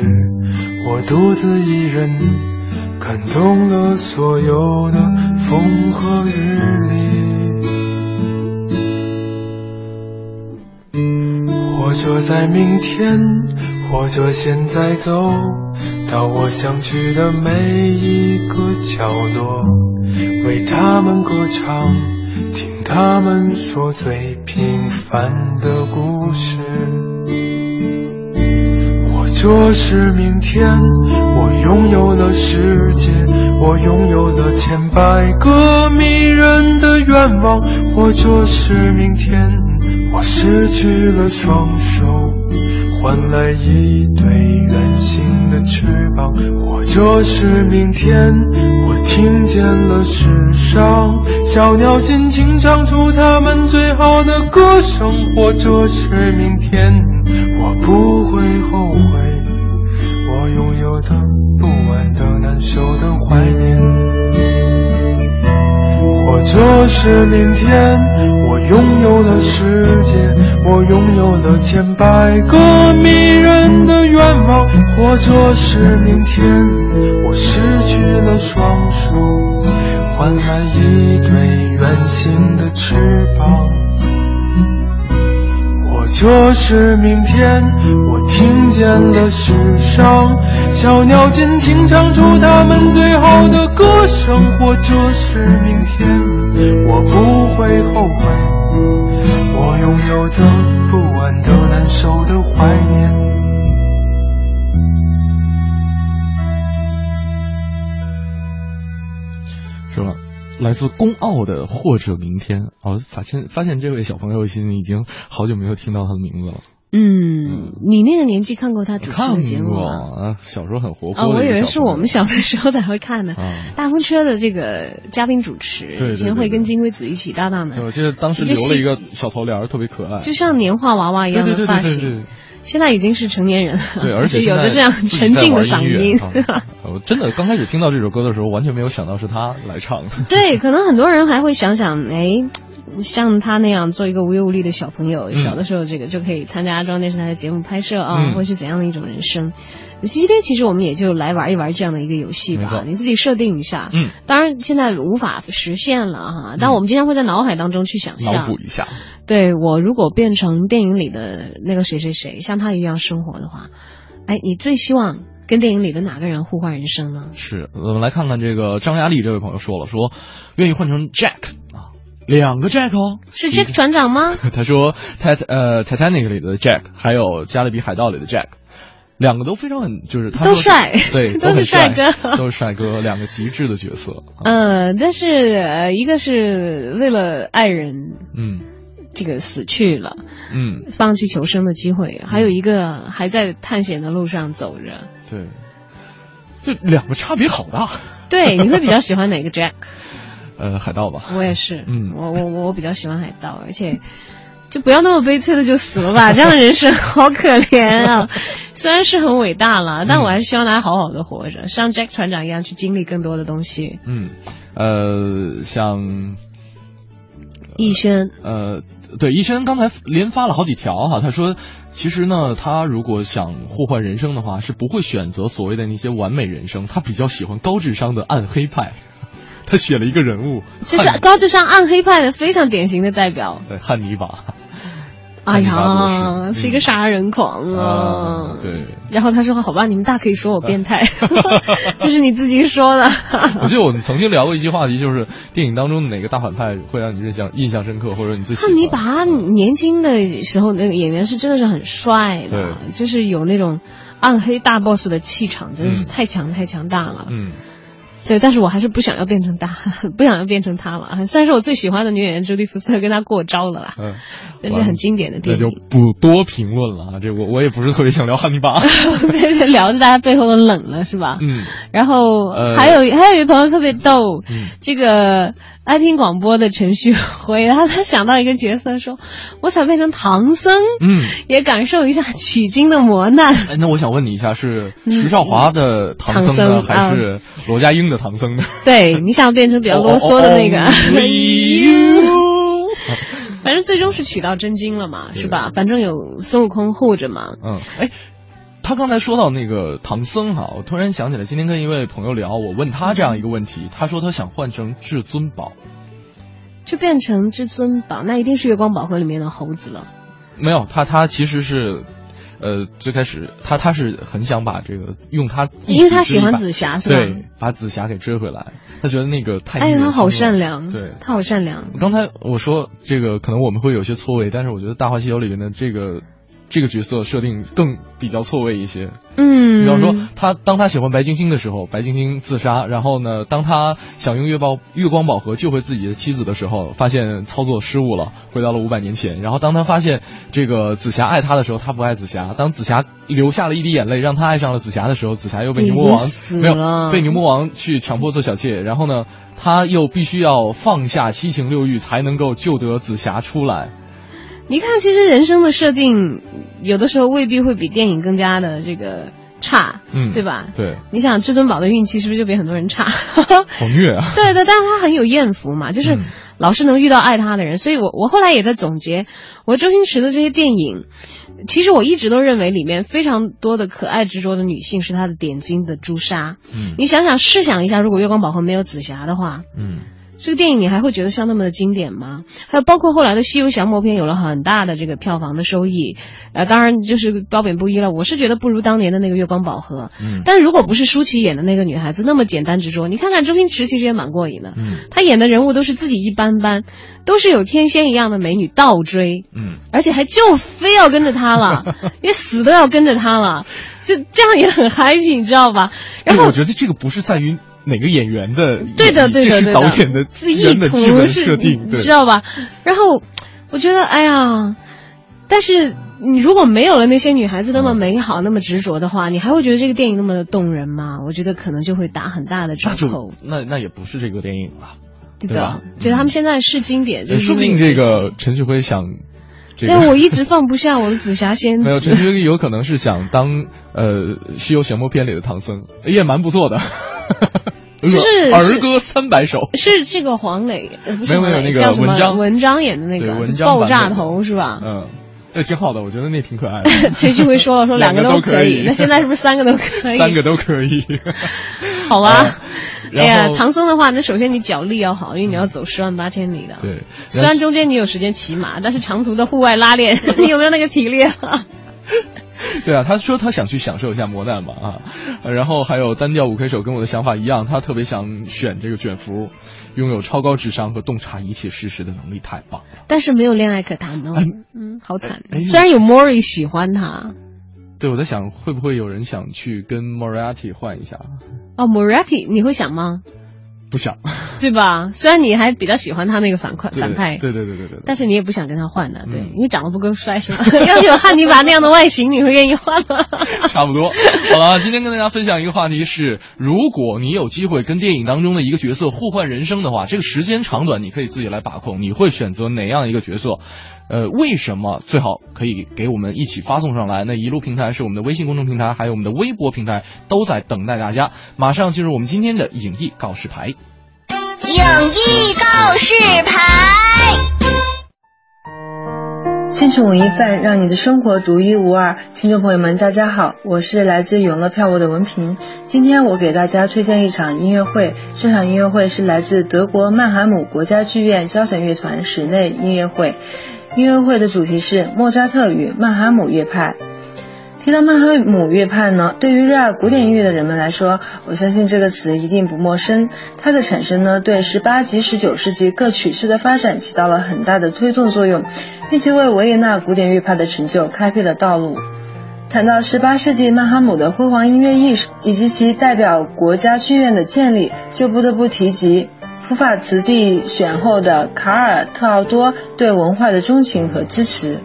我独自一人感动了所有的风和日丽。或者在明天，或者现在走到我想去的每一个角落，为他们歌唱。他们说最平凡的故事，或者是明天，我拥有了世界，我拥有了千百个迷人的愿望；或者是明天，我失去了双手，换来一对圆形的翅膀；或者是明天，我听见了世上。小鸟尽情唱出它们最好的歌声，或者是明天，我不会后悔，我拥有的、不安的、难受的、怀念。或者是明天，我拥有了世界，我拥有了千百个迷人的愿望；或者是明天，我失去了双手，换来一对圆形的翅膀。或者是明天，我听见了世上小鸟尽情唱出它们最好的歌声；或者是明天，我不会后悔拥有的不安的难受的怀念。是吧？来自公奥的或者明天哦，发现发现这位小朋友现在已经好久没有听到他的名字了。嗯，你那个年纪看过他主持的节目过吗？啊，小时候很活泼啊、我以为是我们小的时候才会看的。啊大风车的这个嘉宾主持，以前会跟金龟子一起搭档的，我记得当时留了一个小头帘，特别可爱。就像年画娃娃一样的发型。对对对。现在已经是成年人了，对，而且有着这样沉静的嗓音。我真的刚开始听到这首歌的时候，完全没有想到是他来唱的。对，可能很多人还会想想，哎，像他那样做一个无忧无虑的小朋友，嗯小的时候这个就可以参加中央电视台的节目拍摄啊，嗯或是怎样的一种人生。星期天其实我们也就来玩一玩这样的一个游戏吧，你自己设定一下。嗯，当然现在无法实现了哈，但我们经常会在脑海当中去想象。脑补一下，对我如果变成电影里的那个谁谁谁，像他一样生活的话，哎，你最希望跟电影里的哪个人互换人生呢？是我们来看看这个张亚丽这位朋友说了，说愿意换成 Jack 啊，两个 Jack 哦，是 Jack 船长吗？他说 Tit 呃 Titanic 里的 Jack，还有加勒比海盗里的 Jack，两个都非常很就是他都帅对，都是很帅帅哥都是帅哥，两个极致的角色。呃，但是呃，一个是为了爱人嗯这个死去了，嗯，放弃求生的机会，还有一个还在探险的路上走着。对，这两个差别好大。对，你会比较喜欢哪个 Jack？呃，海盗吧。我也是，嗯我我我比较喜欢海盗，而且就不要那么悲催的就死了吧，这样的人生好可怜啊。虽然是很伟大了，但我还是希望大家好好的活着，像 Jack 船长一样去经历更多的东西。嗯，呃，像逸轩，呃，对，逸轩刚才连发了好几条哈，他说，其实呢，他如果想互换人生的话，是不会选择所谓的那些完美人生，他比较喜欢高智商的暗黑派。他写了一个人物，就是高智商暗黑派的非常典型的代表。对汉尼拔。哎呀，是一个杀人狂啊！啊对，然后他说：“好吧，你们大可以说我变态，这是你自己说的。我记得我们曾经聊过一句话题，就是电影当中的哪个大反派会让你印象印象深刻，或者你自己汉尼拔年轻的时候，那个演员是真的是很帅的，对就是有那种暗黑大 boss 的气场，真的是嗯太强太强大了。嗯，对，但是我还是不想要变成他，不想要变成他了。虽然是我最喜欢的女演员朱莉福斯特跟他过招了啦，嗯，这是很经典的那就电影。不多评论了啊，这我我也不是特别想聊汉尼拔。聊的大家背后都冷了是吧？嗯，然后呃还有、还有一位朋友特别逗，嗯这个爱听广播的陈旭辉，然后他想到一个角色说，我想变成唐僧，嗯，也感受一下取经的磨难。哎，那我想问你一下，是徐少华的唐僧呢，还是罗家英的唐僧的？对，你想变成比较啰嗦的那个。反正最终是取到真经了嘛，是吧？反正有孙悟空护着嘛。嗯，哎，他刚才说到那个唐僧哈，我突然想起来，今天跟一位朋友聊，我问他这样一个问题，他说他想换成至尊宝，就变成至尊宝，那一定是月光宝盒里面的猴子了。没有，他他其实是。呃，最开始他他是很想把这个用他因为他喜欢紫霞是吧对，把紫霞给追回来。他觉得那个太哎呀，他好善良，对，他好善良。刚才我说这个可能我们会有些错位，但是我觉得《大话西游》里面的这个这个角色设定更比较错位一些。嗯，比方说，他当他喜欢白晶晶的时候，白晶晶自杀；然后呢，当他想用月宝月光宝盒救回自己的妻子的时候，发现操作失误了，回到了五百年前。然后当他发现这个紫霞爱他的时候，他不爱紫霞；当紫霞流下了一滴眼泪，让他爱上了紫霞的时候，紫霞又被牛魔王死没有了被牛魔王去强迫做小妾。然后呢，他又必须要放下七情六欲，才能够救得紫霞出来。你看，其实人生的设定有的时候未必会比电影更加的这个差，嗯对吧？对，你想至尊宝的运气是不是就比很多人差？好虐啊！对对，但是他很有艳福嘛，就是嗯老是能遇到爱他的人，所以我我后来也在总结，我周星驰的这些电影，其实我一直都认为里面非常多的可爱执着的女性是他的点睛的朱砂。嗯你想想，试想一下，如果月光宝盒没有紫霞的话，嗯这个电影你还会觉得像那么的经典吗？还有包括后来的《西游降魔篇》有了很大的这个票房的收益，呃，当然就是褒贬不一了。我是觉得不如当年的那个月光宝盒，嗯但如果不是舒淇演的那个女孩子那么简单执着，你看看周星驰其实也蛮过瘾的，嗯他演的人物都是自己一般般，都是有天仙一样的美女倒追，嗯，而且还就非要跟着他了，也死都要跟着他了，就这样也很 happy，你知道吧？然后哎我觉得这个不是在于哪个演员的演，对的，对的，导演的自意图是设定，你知道吧？然后我觉得，哎呀，但是你如果没有了那些女孩子那么美好、那么执着的话，你还会觉得这个电影那么的动人吗？我觉得可能就会打很大的折扣。那那也不是这个电影了，对的，觉得他们现在是经典，就是说不定这个陈旭辉想，这个但我一直放不下我的紫霞仙子。没有陈旭辉有可能是想当呃《西游降魔篇》里的唐僧，也蛮不错的。就是儿歌三百首，是这个黄磊，没有没有那个叫什么文章文章演的那个爆炸头是吧？嗯，那挺好的，我觉得那挺可爱的。陈旭辉说了，说两个都可以，那现在是不是三个都可以？三个都可以。好吧。啊 哎呀，唐僧的话，那首先你脚力要好，因为你要走十万八千里的。对，虽然中间你有时间骑马，但是长途的户外拉练，你有没有那个体力啊？对啊，他说他想去享受一下磨难嘛啊，然后还有单调五 K 手跟我的想法一样，他特别想选这个卷福，拥有超高智商和洞察一切事实的能力，太棒了。但是没有恋爱可谈哦，嗯，好惨。哎虽然有 Mori 喜欢他，对，我在想会不会有人想去跟 Moriarty 换一下？哦，Moriarty 你会想吗？不想，对吧？虽然你还比较喜欢他那个反派反派，对对对对对，但是你也不想跟他换的，对，嗯因为长得不够帅是吧？要是有汉尼拔那样的外形，你会愿意换吗？差不多。好了，今天跟大家分享一个话题是：如果你有机会跟电影当中的一个角色互换人生的话，这个时间长短你可以自己来把控，你会选择哪样一个角色？呃，为什么最好可以给我们一起发送上来？那一路平台是我们的微信公众平台，还有我们的微博平台，都在等待大家。马上进入我们今天的影艺告示牌。影艺告示牌。京城文艺范，让你的生活独一无二。听众朋友们，大家好，我是来自永乐票务的文平。今天我给大家推荐一场音乐会，这场音乐会是来自德国曼海姆国家剧院交响乐团室内音乐会。音乐会的主题是莫扎特与曼哈姆乐派。提到曼哈姆乐派呢，对于热爱古典音乐的人们来说，我相信这个词一定不陌生。它的产生呢，对十八及十九世纪各曲式的发展起到了很大的推动作用，并且为维也纳古典乐派的成就开辟了道路。谈到十八世纪曼哈姆的辉煌音乐艺术以及其代表国家剧院的建立，就不得不提及普法茨地选后的卡尔特奥多对文化的钟情和支持。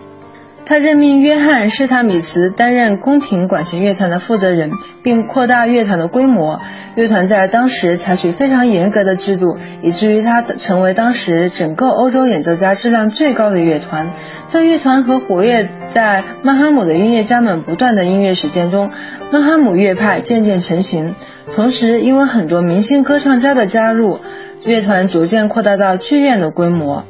他任命约翰施塔米茨担任宫廷管弦乐团的负责人，并扩大乐团的规模。乐团在当时采取非常严格的制度，以至于它成为当时整个欧洲演奏家质量最高的乐团。在乐团和活跃在曼哈姆的音乐家们不断的音乐实践中，曼哈姆乐派渐渐成型。同时，因为很多明星歌唱家的加入，乐团逐渐扩大到剧院的规模。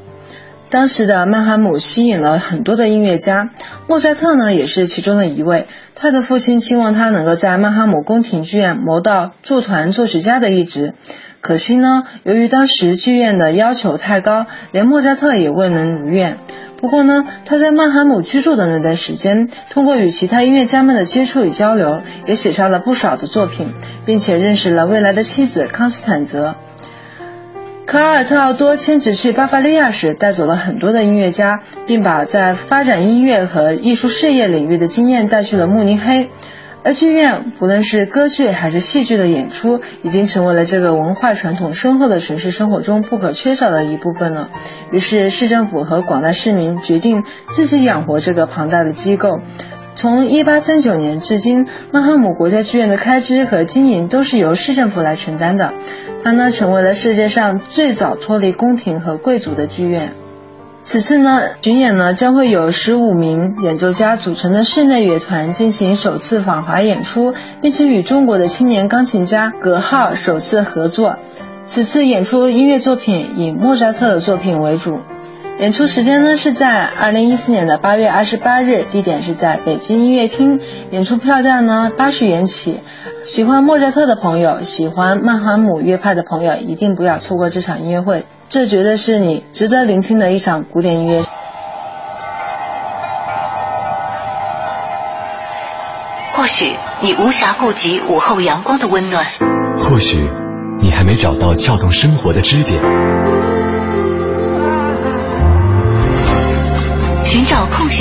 当时的曼哈姆吸引了很多的音乐家，莫扎特呢也是其中的一位。他的父亲期望他能够在曼哈姆宫廷剧院谋到驻团作曲家的一职，可惜呢，由于当时剧院的要求太高，连莫扎特也未能如愿。不过呢，他在曼哈姆居住的那段时间，通过与其他音乐家们的接触与交流，也写下了不少的作品，并且认识了未来的妻子康斯坦泽。科尔特奥多迁址去巴伐利亚时，带走了很多的音乐家，并把在发展音乐和艺术事业领域的经验带去了慕尼黑。而剧院，不论是歌剧还是戏剧的演出，已经成为了这个文化传统深厚的城市生活中不可缺少的一部分了。于是，市政府和广大市民决定自己养活这个庞大的机构。从1839年至今，曼哈姆国家剧院的开支和经营都是由市政府来承担的。它呢，成为了世界上最早脱离宫廷和贵族的剧院。此次呢，巡演呢将会有十五名演奏家组成的室内乐团进行首次访华演出，并且与中国的青年钢琴家葛浩首次合作。此次演出音乐作品以莫扎特的作品为主。演出时间呢是在二零一四年的八月二十八日，地点是在北京音乐厅。演出票价呢八十元起。喜欢莫扎特的朋友，喜欢曼哈姆乐派的朋友，一定不要错过这场音乐会。这绝对是你值得聆听的一场古典音乐。或许你无暇顾及午后阳光的温暖，或许你还没找到撬动生活的支点。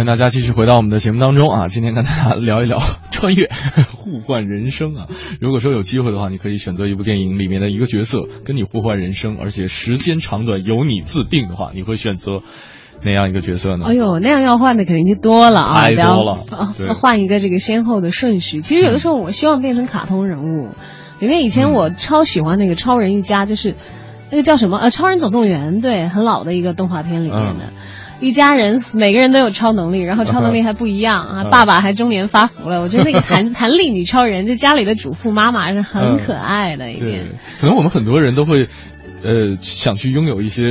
欢迎大家继续回到我们的节目当中啊！今天跟大家聊一聊 穿越互换人生啊。如果说有机会的话，你可以选择一部电影里面的一个角色跟你互换人生，而且时间长短由你自定的话，你会选择哪样一个角色呢？哎呦，那样要换的肯定就多了啊！太多了，啊换一个这个先后的顺序。其实有的时候我希望变成卡通人物，因为以前我超喜欢那个超人一家，就是那个叫什么呃，超人总动员，对，很老的一个动画片里面的。一家人每个人都有超能力，然后超能力还不一样啊！爸爸还中年发福了，我觉得那个 弹弹力女超人，就家里的主妇妈妈是很可爱的一点。可能我们很多人都会，呃，想去拥有一些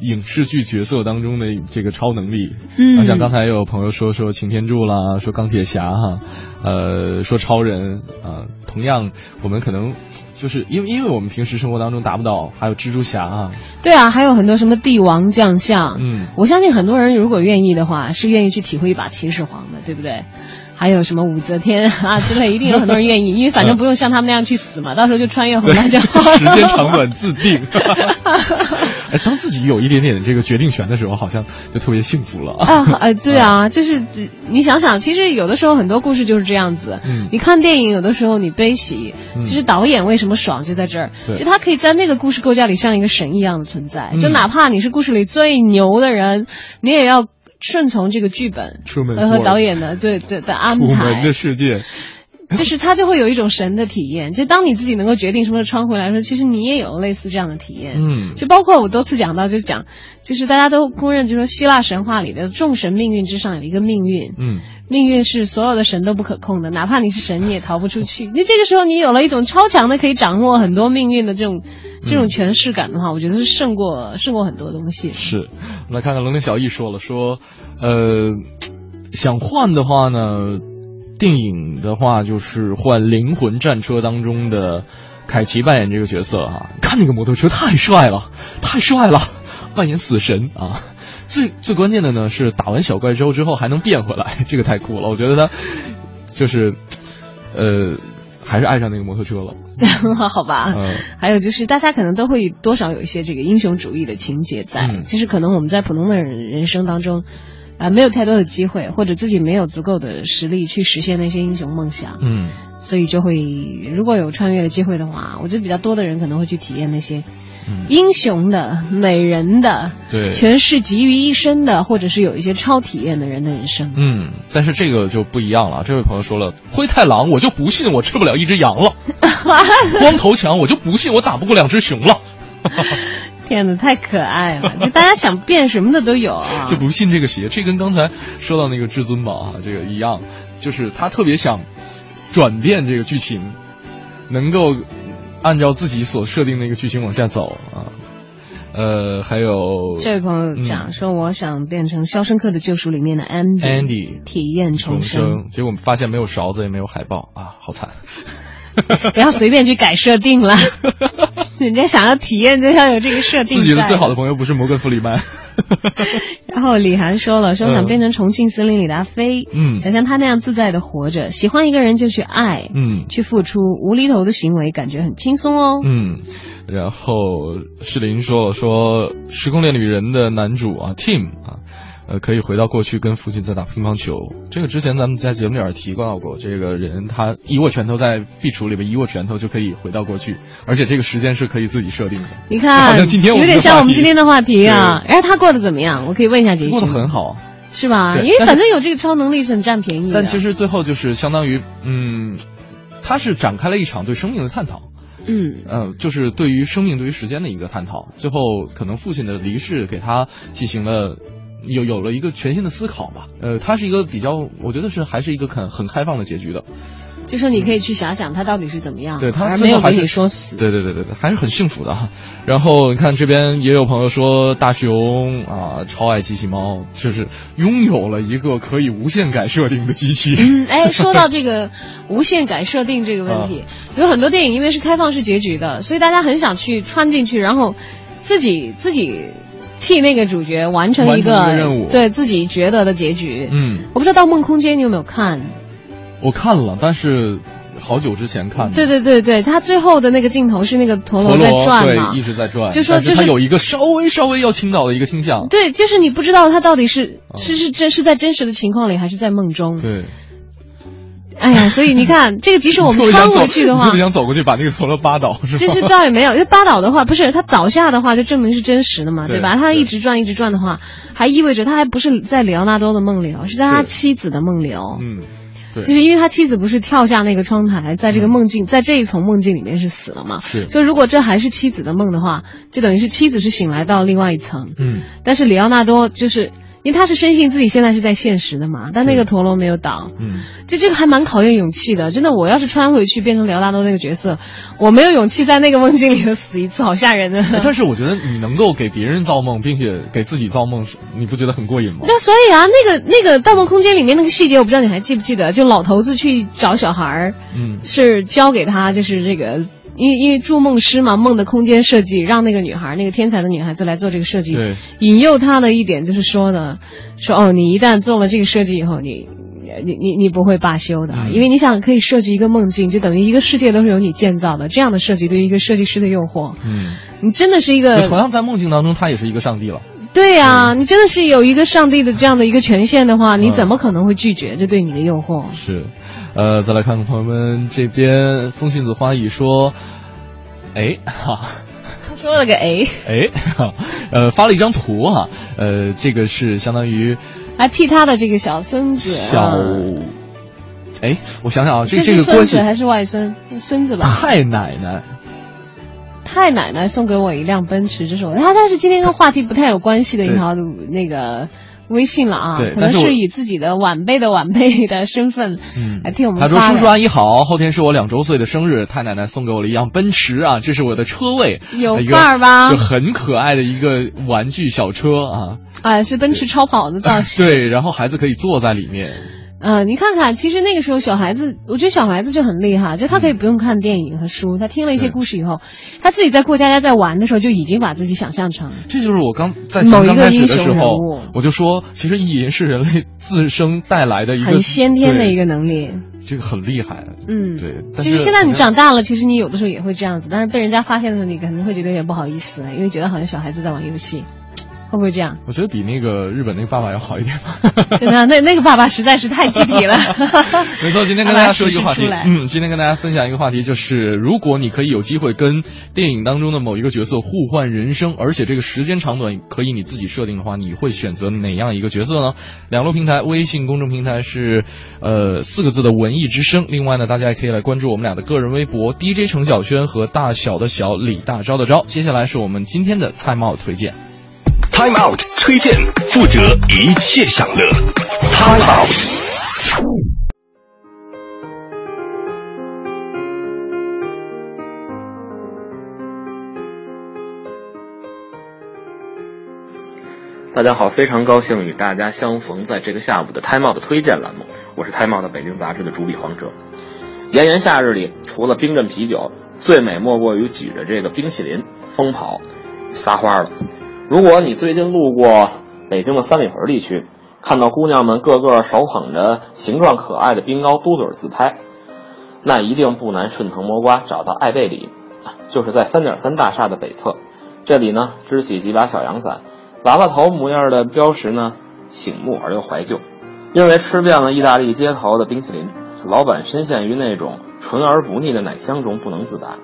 影视剧角色当中的这个超能力。嗯，像刚才有朋友说说擎天柱啦，说钢铁侠哈，呃，说超人啊，同样我们可能。就是因为因为我们平时生活当中达不到，还有蜘蛛侠啊，对啊，还有很多什么帝王将相，嗯，我相信很多人如果愿意的话，是愿意去体会一把秦始皇的，对不对？还有什么武则天啊 之类，一定有很多人愿意，因为反正不用像他们那样去死嘛，到时候就穿越回来就好 时间长短自定。哎，当自己有一点点这个决定权的时候，好像就特别幸福了啊！哎，对啊，就是你想想，其实有的时候很多故事就是这样子。嗯，你看电影，有的时候你悲喜，其实导演为什么爽就在这儿，就他可以在那个故事构架里像一个神一样的存在，就哪怕你是故事里最牛的人，你也要。顺从这个剧本和导演的对对的安排，的世界，就是他就会有一种神的体验。就当你自己能够决定什么时候穿回来，的时候其实你也有类似这样的体验。嗯，就包括我多次讲到，就讲，就是大家都公认，就说希腊神话里的众神命运之上有一个命运。嗯。命运是所有的神都不可控的，哪怕你是神，你也逃不出去。那这个时候，你有了一种超强的可以掌握很多命运的这种这种诠释感的话，我觉得是胜过胜过很多东西。是，我们来看看冷冷小易说了，说，呃，想换的话呢，电影的话就是换《灵魂战车》当中的凯奇扮演这个角色哈，看那个摩托车太帅了，太帅了，扮演死神啊。最最关键的呢是打完小怪之后之后还能变回来，这个太酷了。我觉得他就是，呃，还是爱上那个摩托车了。好吧，还有就是大家可能都会多少有一些这个英雄主义的情节在。其实可能我们在普通的人生当中，啊，没有太多的机会，或者自己没有足够的实力去实现那些英雄梦想。嗯，所以就会如果有穿越的机会的话，我觉得比较多的人可能会去体验那些。英雄的、美人的，对，全是集于一身的，或者是有一些超体验的人的人生。嗯，但是这个就不一样了。这位朋友说了，灰太狼，我就不信我吃不了一只羊了；光头强，我就不信我打不过两只熊了。天哪，太可爱了！就大家想变什么的都有啊，就不信这个邪。这跟刚才说到那个至尊宝啊，这个一样，就是他特别想转变这个剧情，能够。按照自己所设定的一个剧情往下走啊，呃，还有这位朋友讲说，我想变成《肖申克的救赎》里面的 Andy，体验重生，结果发现没有勺子，也没有海报啊，好惨！不要随便去改设定了，人家想要体验就要有这个设定。自己的最好的朋友不是摩根·弗里曼。然后李涵说了，说想变成重庆森林里的阿飞，嗯，想像他那样自在的活着，喜欢一个人就去爱，嗯，去付出，无厘头的行为感觉很轻松哦，嗯。然后世林说了，说《时空恋旅人》的男主啊，Tim 啊，呃，可以回到过去跟父亲在打乒乓球。这个之前咱们在节目里边提到过，这个人他一握拳头在壁橱里边一握拳头就可以回到过去，而且这个时间是可以自己设定的。你看，好像今天有点像我们今天的话题啊。哎，他过得怎么样？我可以问一下杰西。过得很好。是吧？对因为反正有这个超能力是很占便宜的。但其实最后就是相当于，嗯，他是展开了一场对生命的探讨。嗯呃，就是对于生命、对于时间的一个探讨。最后，可能父亲的离世给他进行了有有了一个全新的思考吧。呃，它是一个比较，我觉得是还是一个很很开放的结局的。就说你可以去想想他到底是怎么样，对他而没有给最后还是你说死。对对对对对，还是很幸福的哈。然后你看这边也有朋友说大熊啊超爱机器猫，就是拥有了一个可以无限改设定的机器。嗯，哎，说到这个无限改设定这个问题，啊有很多电影因为是开放式结局的，所以大家很想去穿进去，然后自己自己替那个主角完成一个任务对自己觉得的结局。嗯，我不知道《盗梦空间》你有没有看？我看了，但是好久之前看的。对对对对，他最后的那个镜头是那个陀陀螺在转嘛，对，一直在转。就说就是有一个稍微稍微要倾倒的一个倾向。对，就是你不知道他到底是、是是真是在真实的情况里，还是在梦中。对，哎呀，所以你看，这个即使我们穿回去的话你特别，想走过去把那个陀螺扒倒，是吧？其实倒也没有，因为扒倒的话，不是它倒下的话，就证明是真实的嘛，对对吧？它一直转一直转的话，还意味着他还不是在里奥纳多的梦里哦，是在他妻子的梦里哦。嗯，对。就是因为他妻子不是跳下那个窗台，在这个梦境，在这一层梦境里面是死了嘛？是所以如果这还是妻子的梦的话，就等于是妻子是醒来到另外一层。嗯，但是里奥纳多就是因为他是深信自己现在是在现实的嘛，但那个陀螺没有倒。嗯，就这个还蛮考验勇气的，真的，我要是穿回去变成里奥纳多那个角色，我没有勇气在那个梦境里头死一次，好吓人的。哎但是我觉得你能够给别人造梦，并且给自己造梦，你不觉得很过瘾吗？那所以啊，那个那个《盗梦空间》里面那个细节，我不知道你还记不记得？就老头子去找小孩儿，嗯，是交给他就是这个，因为因为筑梦师嘛，梦的空间设计，让那个女孩，那个天才的女孩子来做这个设计。对，引诱她的一点就是说的，说哦，你一旦做了这个设计以后，你。你你你不会罢休的，嗯因为你想可以设计一个梦境，就等于一个世界都是由你建造的。这样的设计对于一个设计师的诱惑，嗯，你真的是一个同样在梦境当中，他也是一个上帝了。对呀、你真的是有一个上帝的这样的一个权限的话，你嗯怎么可能会拒绝这对你的诱惑？是，呃，再来看看朋友们这边，风信子花语说，哎哈。他说了个哎，哎，哈呃，发了一张图哈，呃，这个是相当于还替他的这个小孙子小啊，哎，我想想啊，这这这个关系是孙子还是外孙？孙子吧。太奶奶，太奶奶送给我一辆奔驰，这是我他但是今天跟话题不太有关系的一条那个微信了啊，可能是以自己的晚辈的晚辈的身份嗯来替我们他说：“叔叔阿姨好，后天是我两周岁的生日，太奶奶送给我了一辆奔驰啊，这是我的车位，有范儿吧？就很可爱的一个玩具小车啊，啊，是奔驰超跑的造型。对，然后孩子可以坐在里面，呃，你看看，其实那个时候小孩子，我觉得小孩子就很厉害，就他可以不用看电影和书，他听了一些故事以后，他自己在过家家在玩的时候就已经把自己想象成这就是我刚在某一个刚开始英雄的时候人物，我就说，其实意淫是人类自身带来的一个很先天的一个，能力。这个很厉害，嗯，对，但就是现在你长大了，其实你有的时候也会这样子，但是被人家发现的时候，你可能会觉得有点不好意思，因为觉得好像小孩子在玩游戏，会不会这样？我觉得比那个日本那个爸爸要好一点吧。真的，那那个爸爸实在是太具体了。没错，今天跟大家说一个话题嗯，今天跟大家分享一个话题，就是如果你可以有机会跟电影当中的某一个角色互换人生，而且这个时间长短可以你自己设定的话，你会选择哪样一个角色呢？两路平台，微信公众平台是呃四个字的文艺之声，另外呢，大家也可以来关注我们俩的个人微博 DJ 程晓轩和大小的小李大钊的钊。接下来是我们今天的菜帽推荐。Time Out 推荐，负责一切享乐。Time Out。大家好，非常高兴与大家相逢在这个下午的 Time Out 的推荐栏目，我是 Time Out 的北京杂志的主笔黄哲。炎炎夏日里，除了冰镇啤酒，最美莫过于举着这个冰淇淋疯跑、撒欢了。如果你最近路过北京的三里屯地区，看到姑娘们个个手捧着形状可爱的冰糕嘟嘴自拍，那一定不难顺藤摸瓜找到爱贝里，就是在三点三大厦的北侧。这里呢，支起几把小阳伞，娃娃头模样的标识呢，醒目而又怀旧。因为吃遍了意大利街头的冰淇淋，老板深陷于那种纯而不腻的奶香中不能自拔。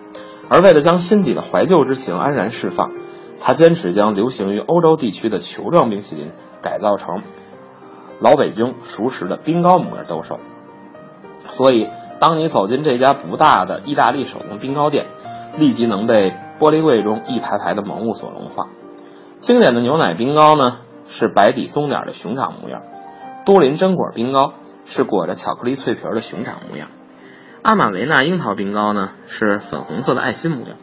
而为了将心底的怀旧之情安然释放，他坚持将流行于欧洲地区的球状冰淇淋改造成老北京熟食的冰糕模样兜售。所以，当你走进这家不大的意大利手工冰糕店，立即能被玻璃柜中一排排的萌物所融化。经典的牛奶冰糕呢，是白底松点的熊掌模样。多林榛果冰糕是裹着巧克力脆皮的熊掌模样，阿玛维纳樱桃冰糕呢是粉红色的爱心模样，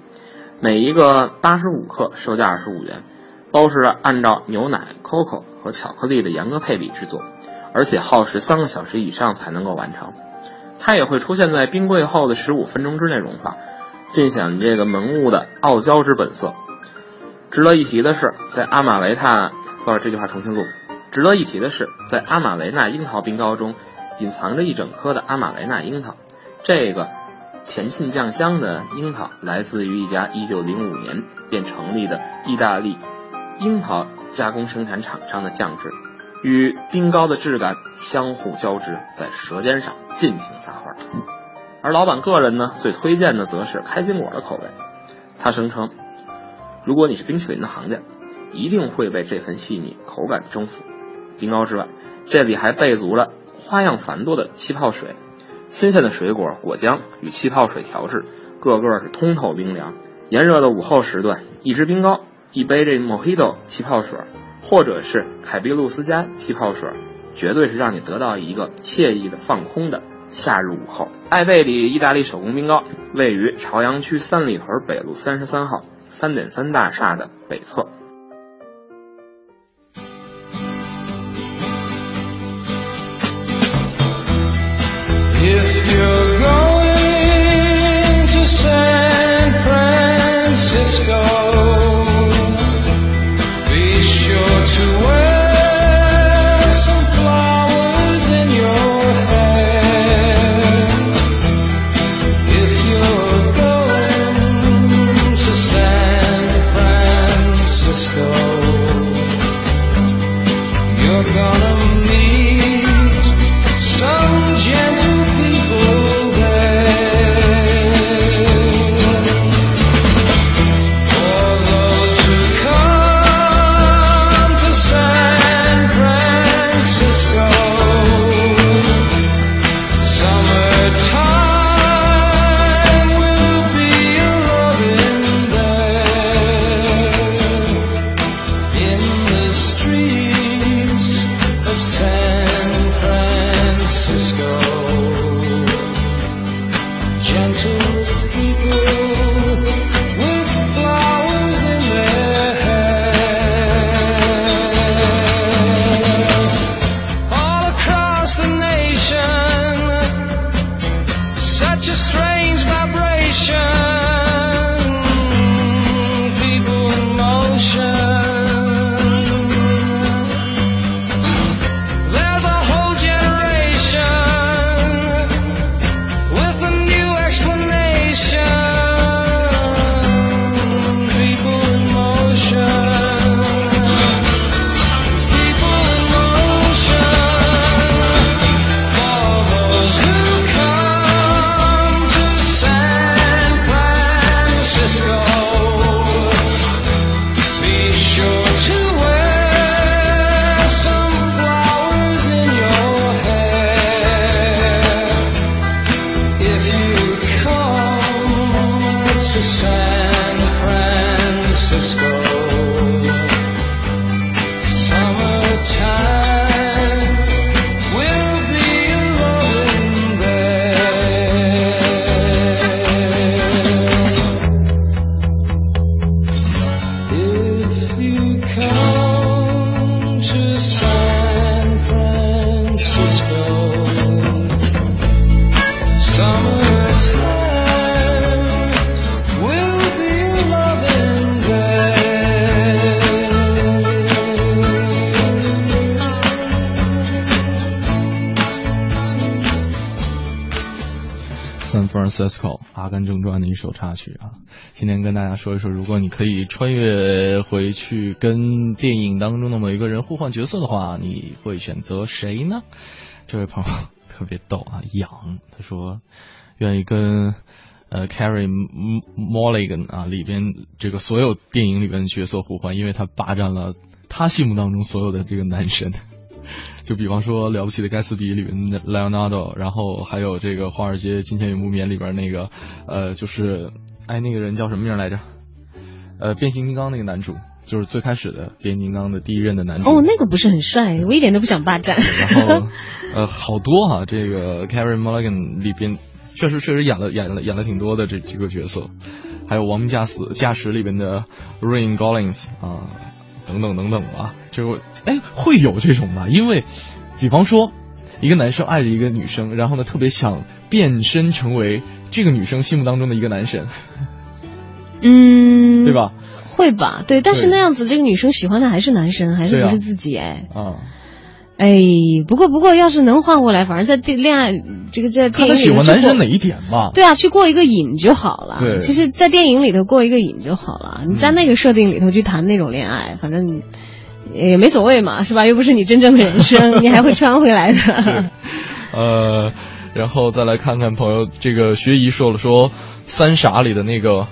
每一个八十五克，售价二十五元，都是按照牛奶、coco 和巧克力的严格配比制作，而且耗时三个小时以上才能够完成。它也会出现在冰柜后的十五分钟之内融化，尽显这个萌物的傲娇之本色。值得一提的是，在阿玛雷塔，sorry 这句话重新录。值得一提的是，在阿玛雷纳樱桃冰糕中，隐藏着一整颗的阿玛雷纳樱桃。这个甜沁酱香的樱桃来自于一家1905年便成立的意大利樱桃加工生产厂商的酱汁，与冰糕的质感相互交织，在舌尖上尽情撒欢。而老板个人呢，最推荐的则是开心果的口味。他声称，如果你是冰淇淋的行家，一定会被这份细腻口感征服。冰糕之外，这里还备足了花样繁多的气泡水，新鲜的水果果浆与气泡水调制，个个是通透冰凉。炎热的午后时段，一支冰糕，一杯这 Mojito 气泡水，或者是凯比露斯加气泡水，绝对是让你得到一个惬意的放空的夏日午后。艾贝里意大利手工冰糕位于朝阳区三里屯北路三十三号三点三大厦的北侧。传》的一首插曲啊。今天跟大家说一说，如果你可以穿越回去跟电影当中的某一个人互换角色的话，你会选择谁呢？这位朋友特别逗啊，痒，他说愿意跟呃 Carrie Mulligan 啊里边这个所有电影里边的角色互换，因为他霸占了他心目当中所有的这个男神。就比方说《了不起的盖茨比》里面的 Leonardo，然后还有这个《华尔街金钱与木棉》里边那个，呃，就是哎那个人叫什么名来着？呃，变形金刚那个男主，就是最开始的变形金刚的第一任的男主。哦，那个不是很帅，我一点都不想霸占。然后 呃，好多哈、这个 Carey Mulligan 里边确实确实演了演了演了挺多的这几个角色，还有《亡命驾驶》驾驶里边的 Rain Collins 啊。等等等等吧，就哎会有这种吧？因为，比方说，一个男生爱着一个女生，然后呢特别想变身成为这个女生心目当中的一个男神，嗯，对吧？会吧？对，但是那样子，这个女生喜欢的还是男生，还是不是自己？哎，啊，哎，不过不过，要是能换过来，反正在电恋爱这个在电影里喜欢男生哪一点嘛？对啊，去过一个瘾就好了。对，其实，在电影里头过一个瘾就好了。你在那个设定里头去谈那种恋爱，反正也没所谓嘛，是吧？又不是你真正的人生，你还会穿回来的。呃，然后再来看看朋友，这个学姨说了，说《三傻》里的那个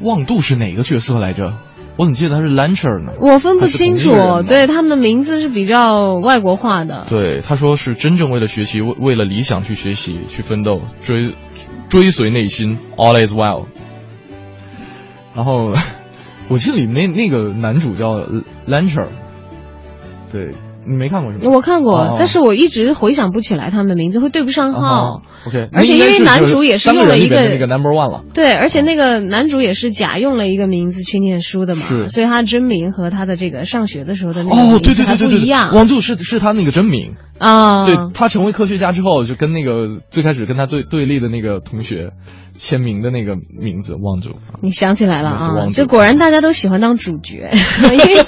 望度是哪个角色来着？我怎么记得他是 Lancher 呢？我分不清楚，对他们的名字是比较外国化的。对，他说是真正为了学习，为为了理想去学习，去奋斗，追追随内心，All is well。然后我记得里面那个男主叫 Lancher，对。你没看过是吗？我看过，哦、但是我一直回想不起来他们的名字，会对不上号。哦、OK，而且因为男主也是用了一个那个 Number One 了。对，而且那个男主也是假用了一个名字去念书的嘛，所以他真名和他的这个上学的时候的那个哦，对对对对对，不一样。王杜是是他那个真名啊，对他成为科学家之后，就跟那个最开始跟他对对立的那个同学。签名的那个名字望主，你想起来了啊？就果然大家都喜欢当主角，因为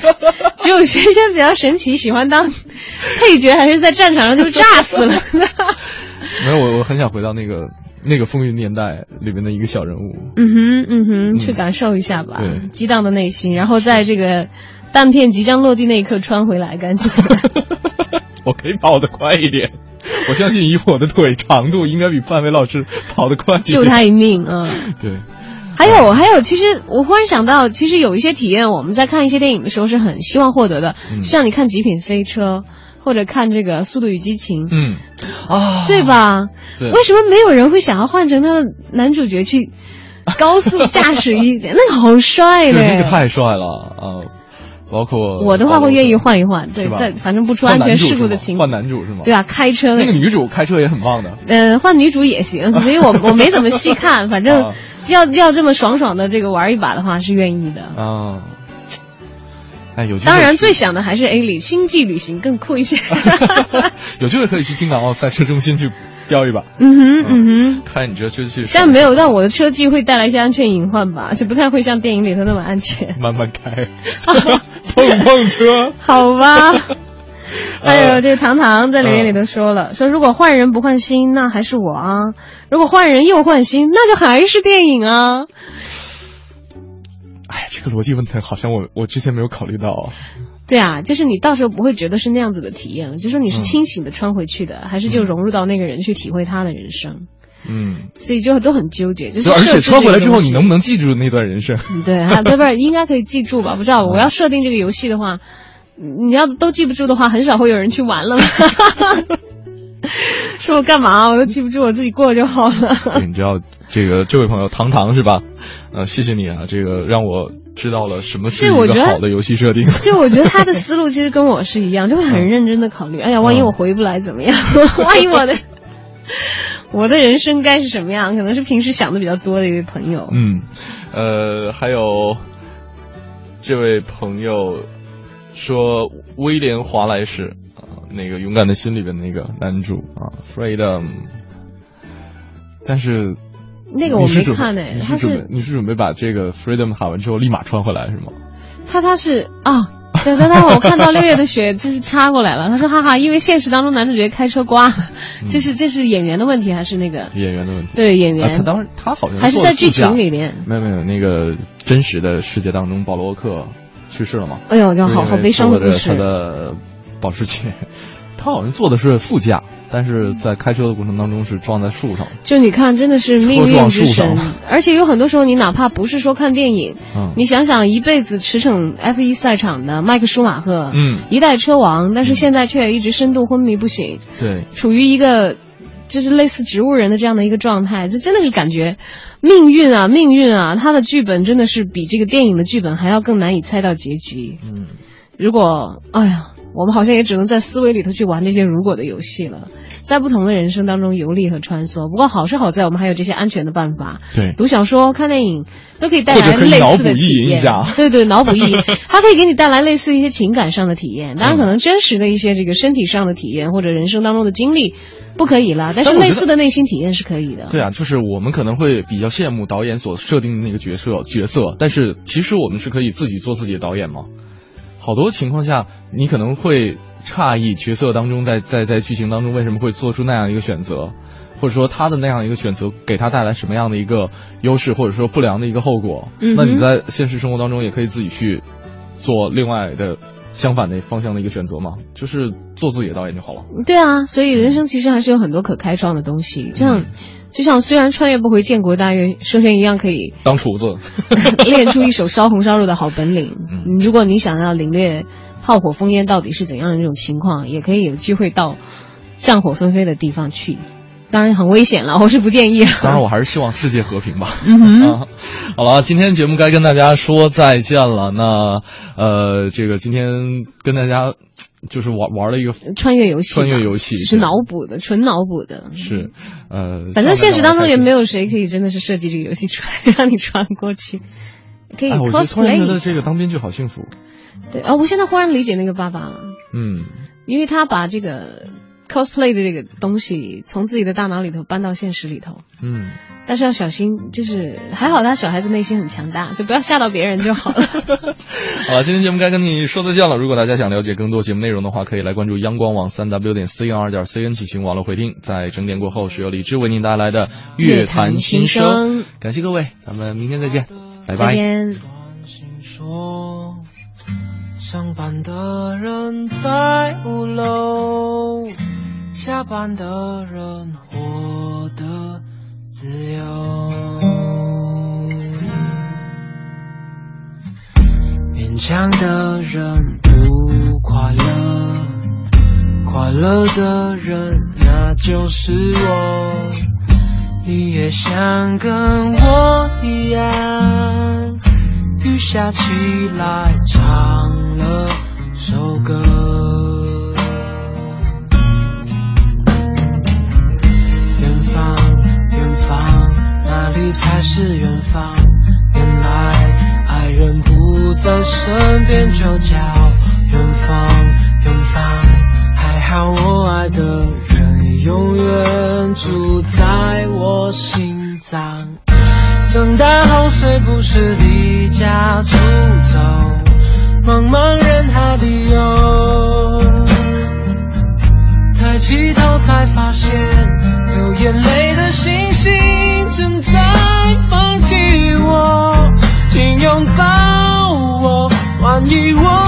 只有学生比较神奇，喜欢当配角，还是在战场上就炸死了。没有，我我很想回到那个那个风云年代里面的一个小人物。嗯哼嗯哼，去感受一下吧，对，激荡的内心，然后在这个弹片即将落地那一刻穿回来，赶紧。我可以跑得快一点。我相信以我的腿长度，应该比范伟老师跑得快。救他一命啊！嗯、对，还有还有，其实我忽然想到，其实有一些体验，我们在看一些电影的时候是很希望获得的，嗯、像你看《极品飞车》或者看这个《速度与激情》，嗯，啊，对吧？对，为什么没有人会想要换成他的男主角去高速驾驶一？点？那个好帅的，那个太帅了。啊！包括我的话会愿意换一换，对，在反正不出安全事故的情况，换男主是吗？对啊，开车那个女主开车也很棒的。嗯，换女主也行，所以我我没怎么细看，反正要要这么爽爽的这个玩一把的话是愿意的啊。哎，有当然最想的还是 A 里星际旅行更酷一些。有机会可以去京港澳赛车中心去飙一把。嗯哼嗯哼，开你这车去。但没有，但我的车技会带来一些安全隐患吧，就不太会像电影里头那么安全。慢慢开，碰碰车。好吧。还有这个糖糖在留言里头说了，说如果换人不换心，那还是我啊；如果换人又换心，那就还是电影啊。哎，这个逻辑问题好像我我之前没有考虑到啊。对啊，就是你到时候不会觉得是那样子的体验，就说你是清醒的穿回去的，嗯、还是就融入到那个人去体会他的人生。嗯，所以就都很纠结，就是而且穿回来之后，你能不能记住那段人生？对啊，不不，应该可以记住吧？不知道，我要设定这个游戏的话，你要都记不住的话，很少会有人去玩了。说我干嘛？我都记不住，我自己过就好了。对，你知道这个这位朋友糖糖是吧？呃，谢谢你啊，这个让我知道了什么是一个好的游戏设定。就我觉得他的思路其实跟我是一样，就会很认真的考虑。哎呀，万一我回不来怎么样？万一我的我的人生该是什么样？可能是平时想的比较多的一位朋友。嗯，呃，还有这位朋友说威廉华莱士啊，那个勇敢的心里边那个男主啊，Freedom，但是。那个我没看诶，他是你是准备把这个 freedom 喊完之后立马穿回来是吗？他他是啊，对，刚刚我看到六月的雪 就是插过来了，他说哈哈，因为现实当中男主角开车刮了，这是这是演员的问题还是那个？演员的问题。对演员啊他当时他好像还是在剧情里面没有没有，那个真实的世界当中，保罗沃克去世了嘛？哎呦，就好好悲伤的故他事。的保时捷，他好像坐的是副驾，但是在开车的过程当中是撞在树上。就你看，真的是命运之神，而且有很多时候，你哪怕不是说看电影，嗯你想想一辈子驰骋 F 一赛场的麦克舒马赫，嗯一代车王，但是现在却一直深度昏迷不醒，对，处于一个就是类似植物人的这样的一个状态，这真的是感觉命运啊，命运啊，他的剧本真的是比这个电影的剧本还要更难以猜到结局。嗯，如果，哎呀，我们好像也只能在思维里头去玩那些如果的游戏了，在不同的人生当中游历和穿梭。不过好是好在我们还有这些安全的办法，对读小说、看电影都可以带来类似的体验。一下对对，脑补意淫，它可以给你带来类似一些情感上的体验。当然，可能真实的一些这个身体上的体验或者人生当中的经历不可以了，但是类似的内心体验是可以的。对啊，就是我们可能会比较羡慕导演所设定的那个角色角色，但是其实我们是可以自己做自己的导演嘛。好多情况下，你可能会诧异角色当中在在在剧情当中为什么会做出那样一个选择，或者说他的那样一个选择给他带来什么样的一个优势，或者说不良的一个后果。嗯那你在现实生活当中也可以自己去做另外的相反的方向的一个选择嘛，就是做自己的导演就好了。对啊，所以人生其实还是有很多可开创的东西。这样，就像虽然穿越不回建国大业，佘轩一样可以当厨子，练出一手烧红烧肉的好本领。嗯如果你想要领略炮火烽烟到底是怎样的这种情况，也可以有机会到战火纷飞的地方去。当然很危险了，我是不建议。当然，我还是希望世界和平吧。嗯哼啊，好了，今天节目该跟大家说再见了。那呃，这个今天跟大家就是玩玩了一个穿越游戏，穿越游戏是脑补的，纯脑补的。是呃，反正现实当中也没有。谁可以真的是设计这个游戏出来让你穿过去，可以哎，我就突然 cosplay 我觉得。这个当编剧好幸福。对啊、我现在忽然理解那个爸爸了。嗯，因为他把这个 cosplay 的这个东西从自己的大脑里头搬到现实里头，嗯，但是要小心，就是还好他小孩子内心很强大，就不要吓到别人就好了。好了，今天节目该跟你说再见了。如果大家想了解更多节目内容的话，可以来关注央光网三 w 点 c n 二点 cn 进行网络回听。在整点过后，是由李志为您带来的乐坛新乐坛新声感谢各位，咱们明天再见，拜拜。再见。说，上班的人在五楼，下班的人活得自由。勉强的人不快乐，快乐的人那就是我。你也想跟我一样，雨下起来唱了首歌。哪里才是远方？原来爱人不在身边，就叫远方，远方。还好我爱的人永远住在我心脏。长大后谁不是离家出走，茫茫人海里游。抬起头才发现，流眼泪拥抱我，万一我。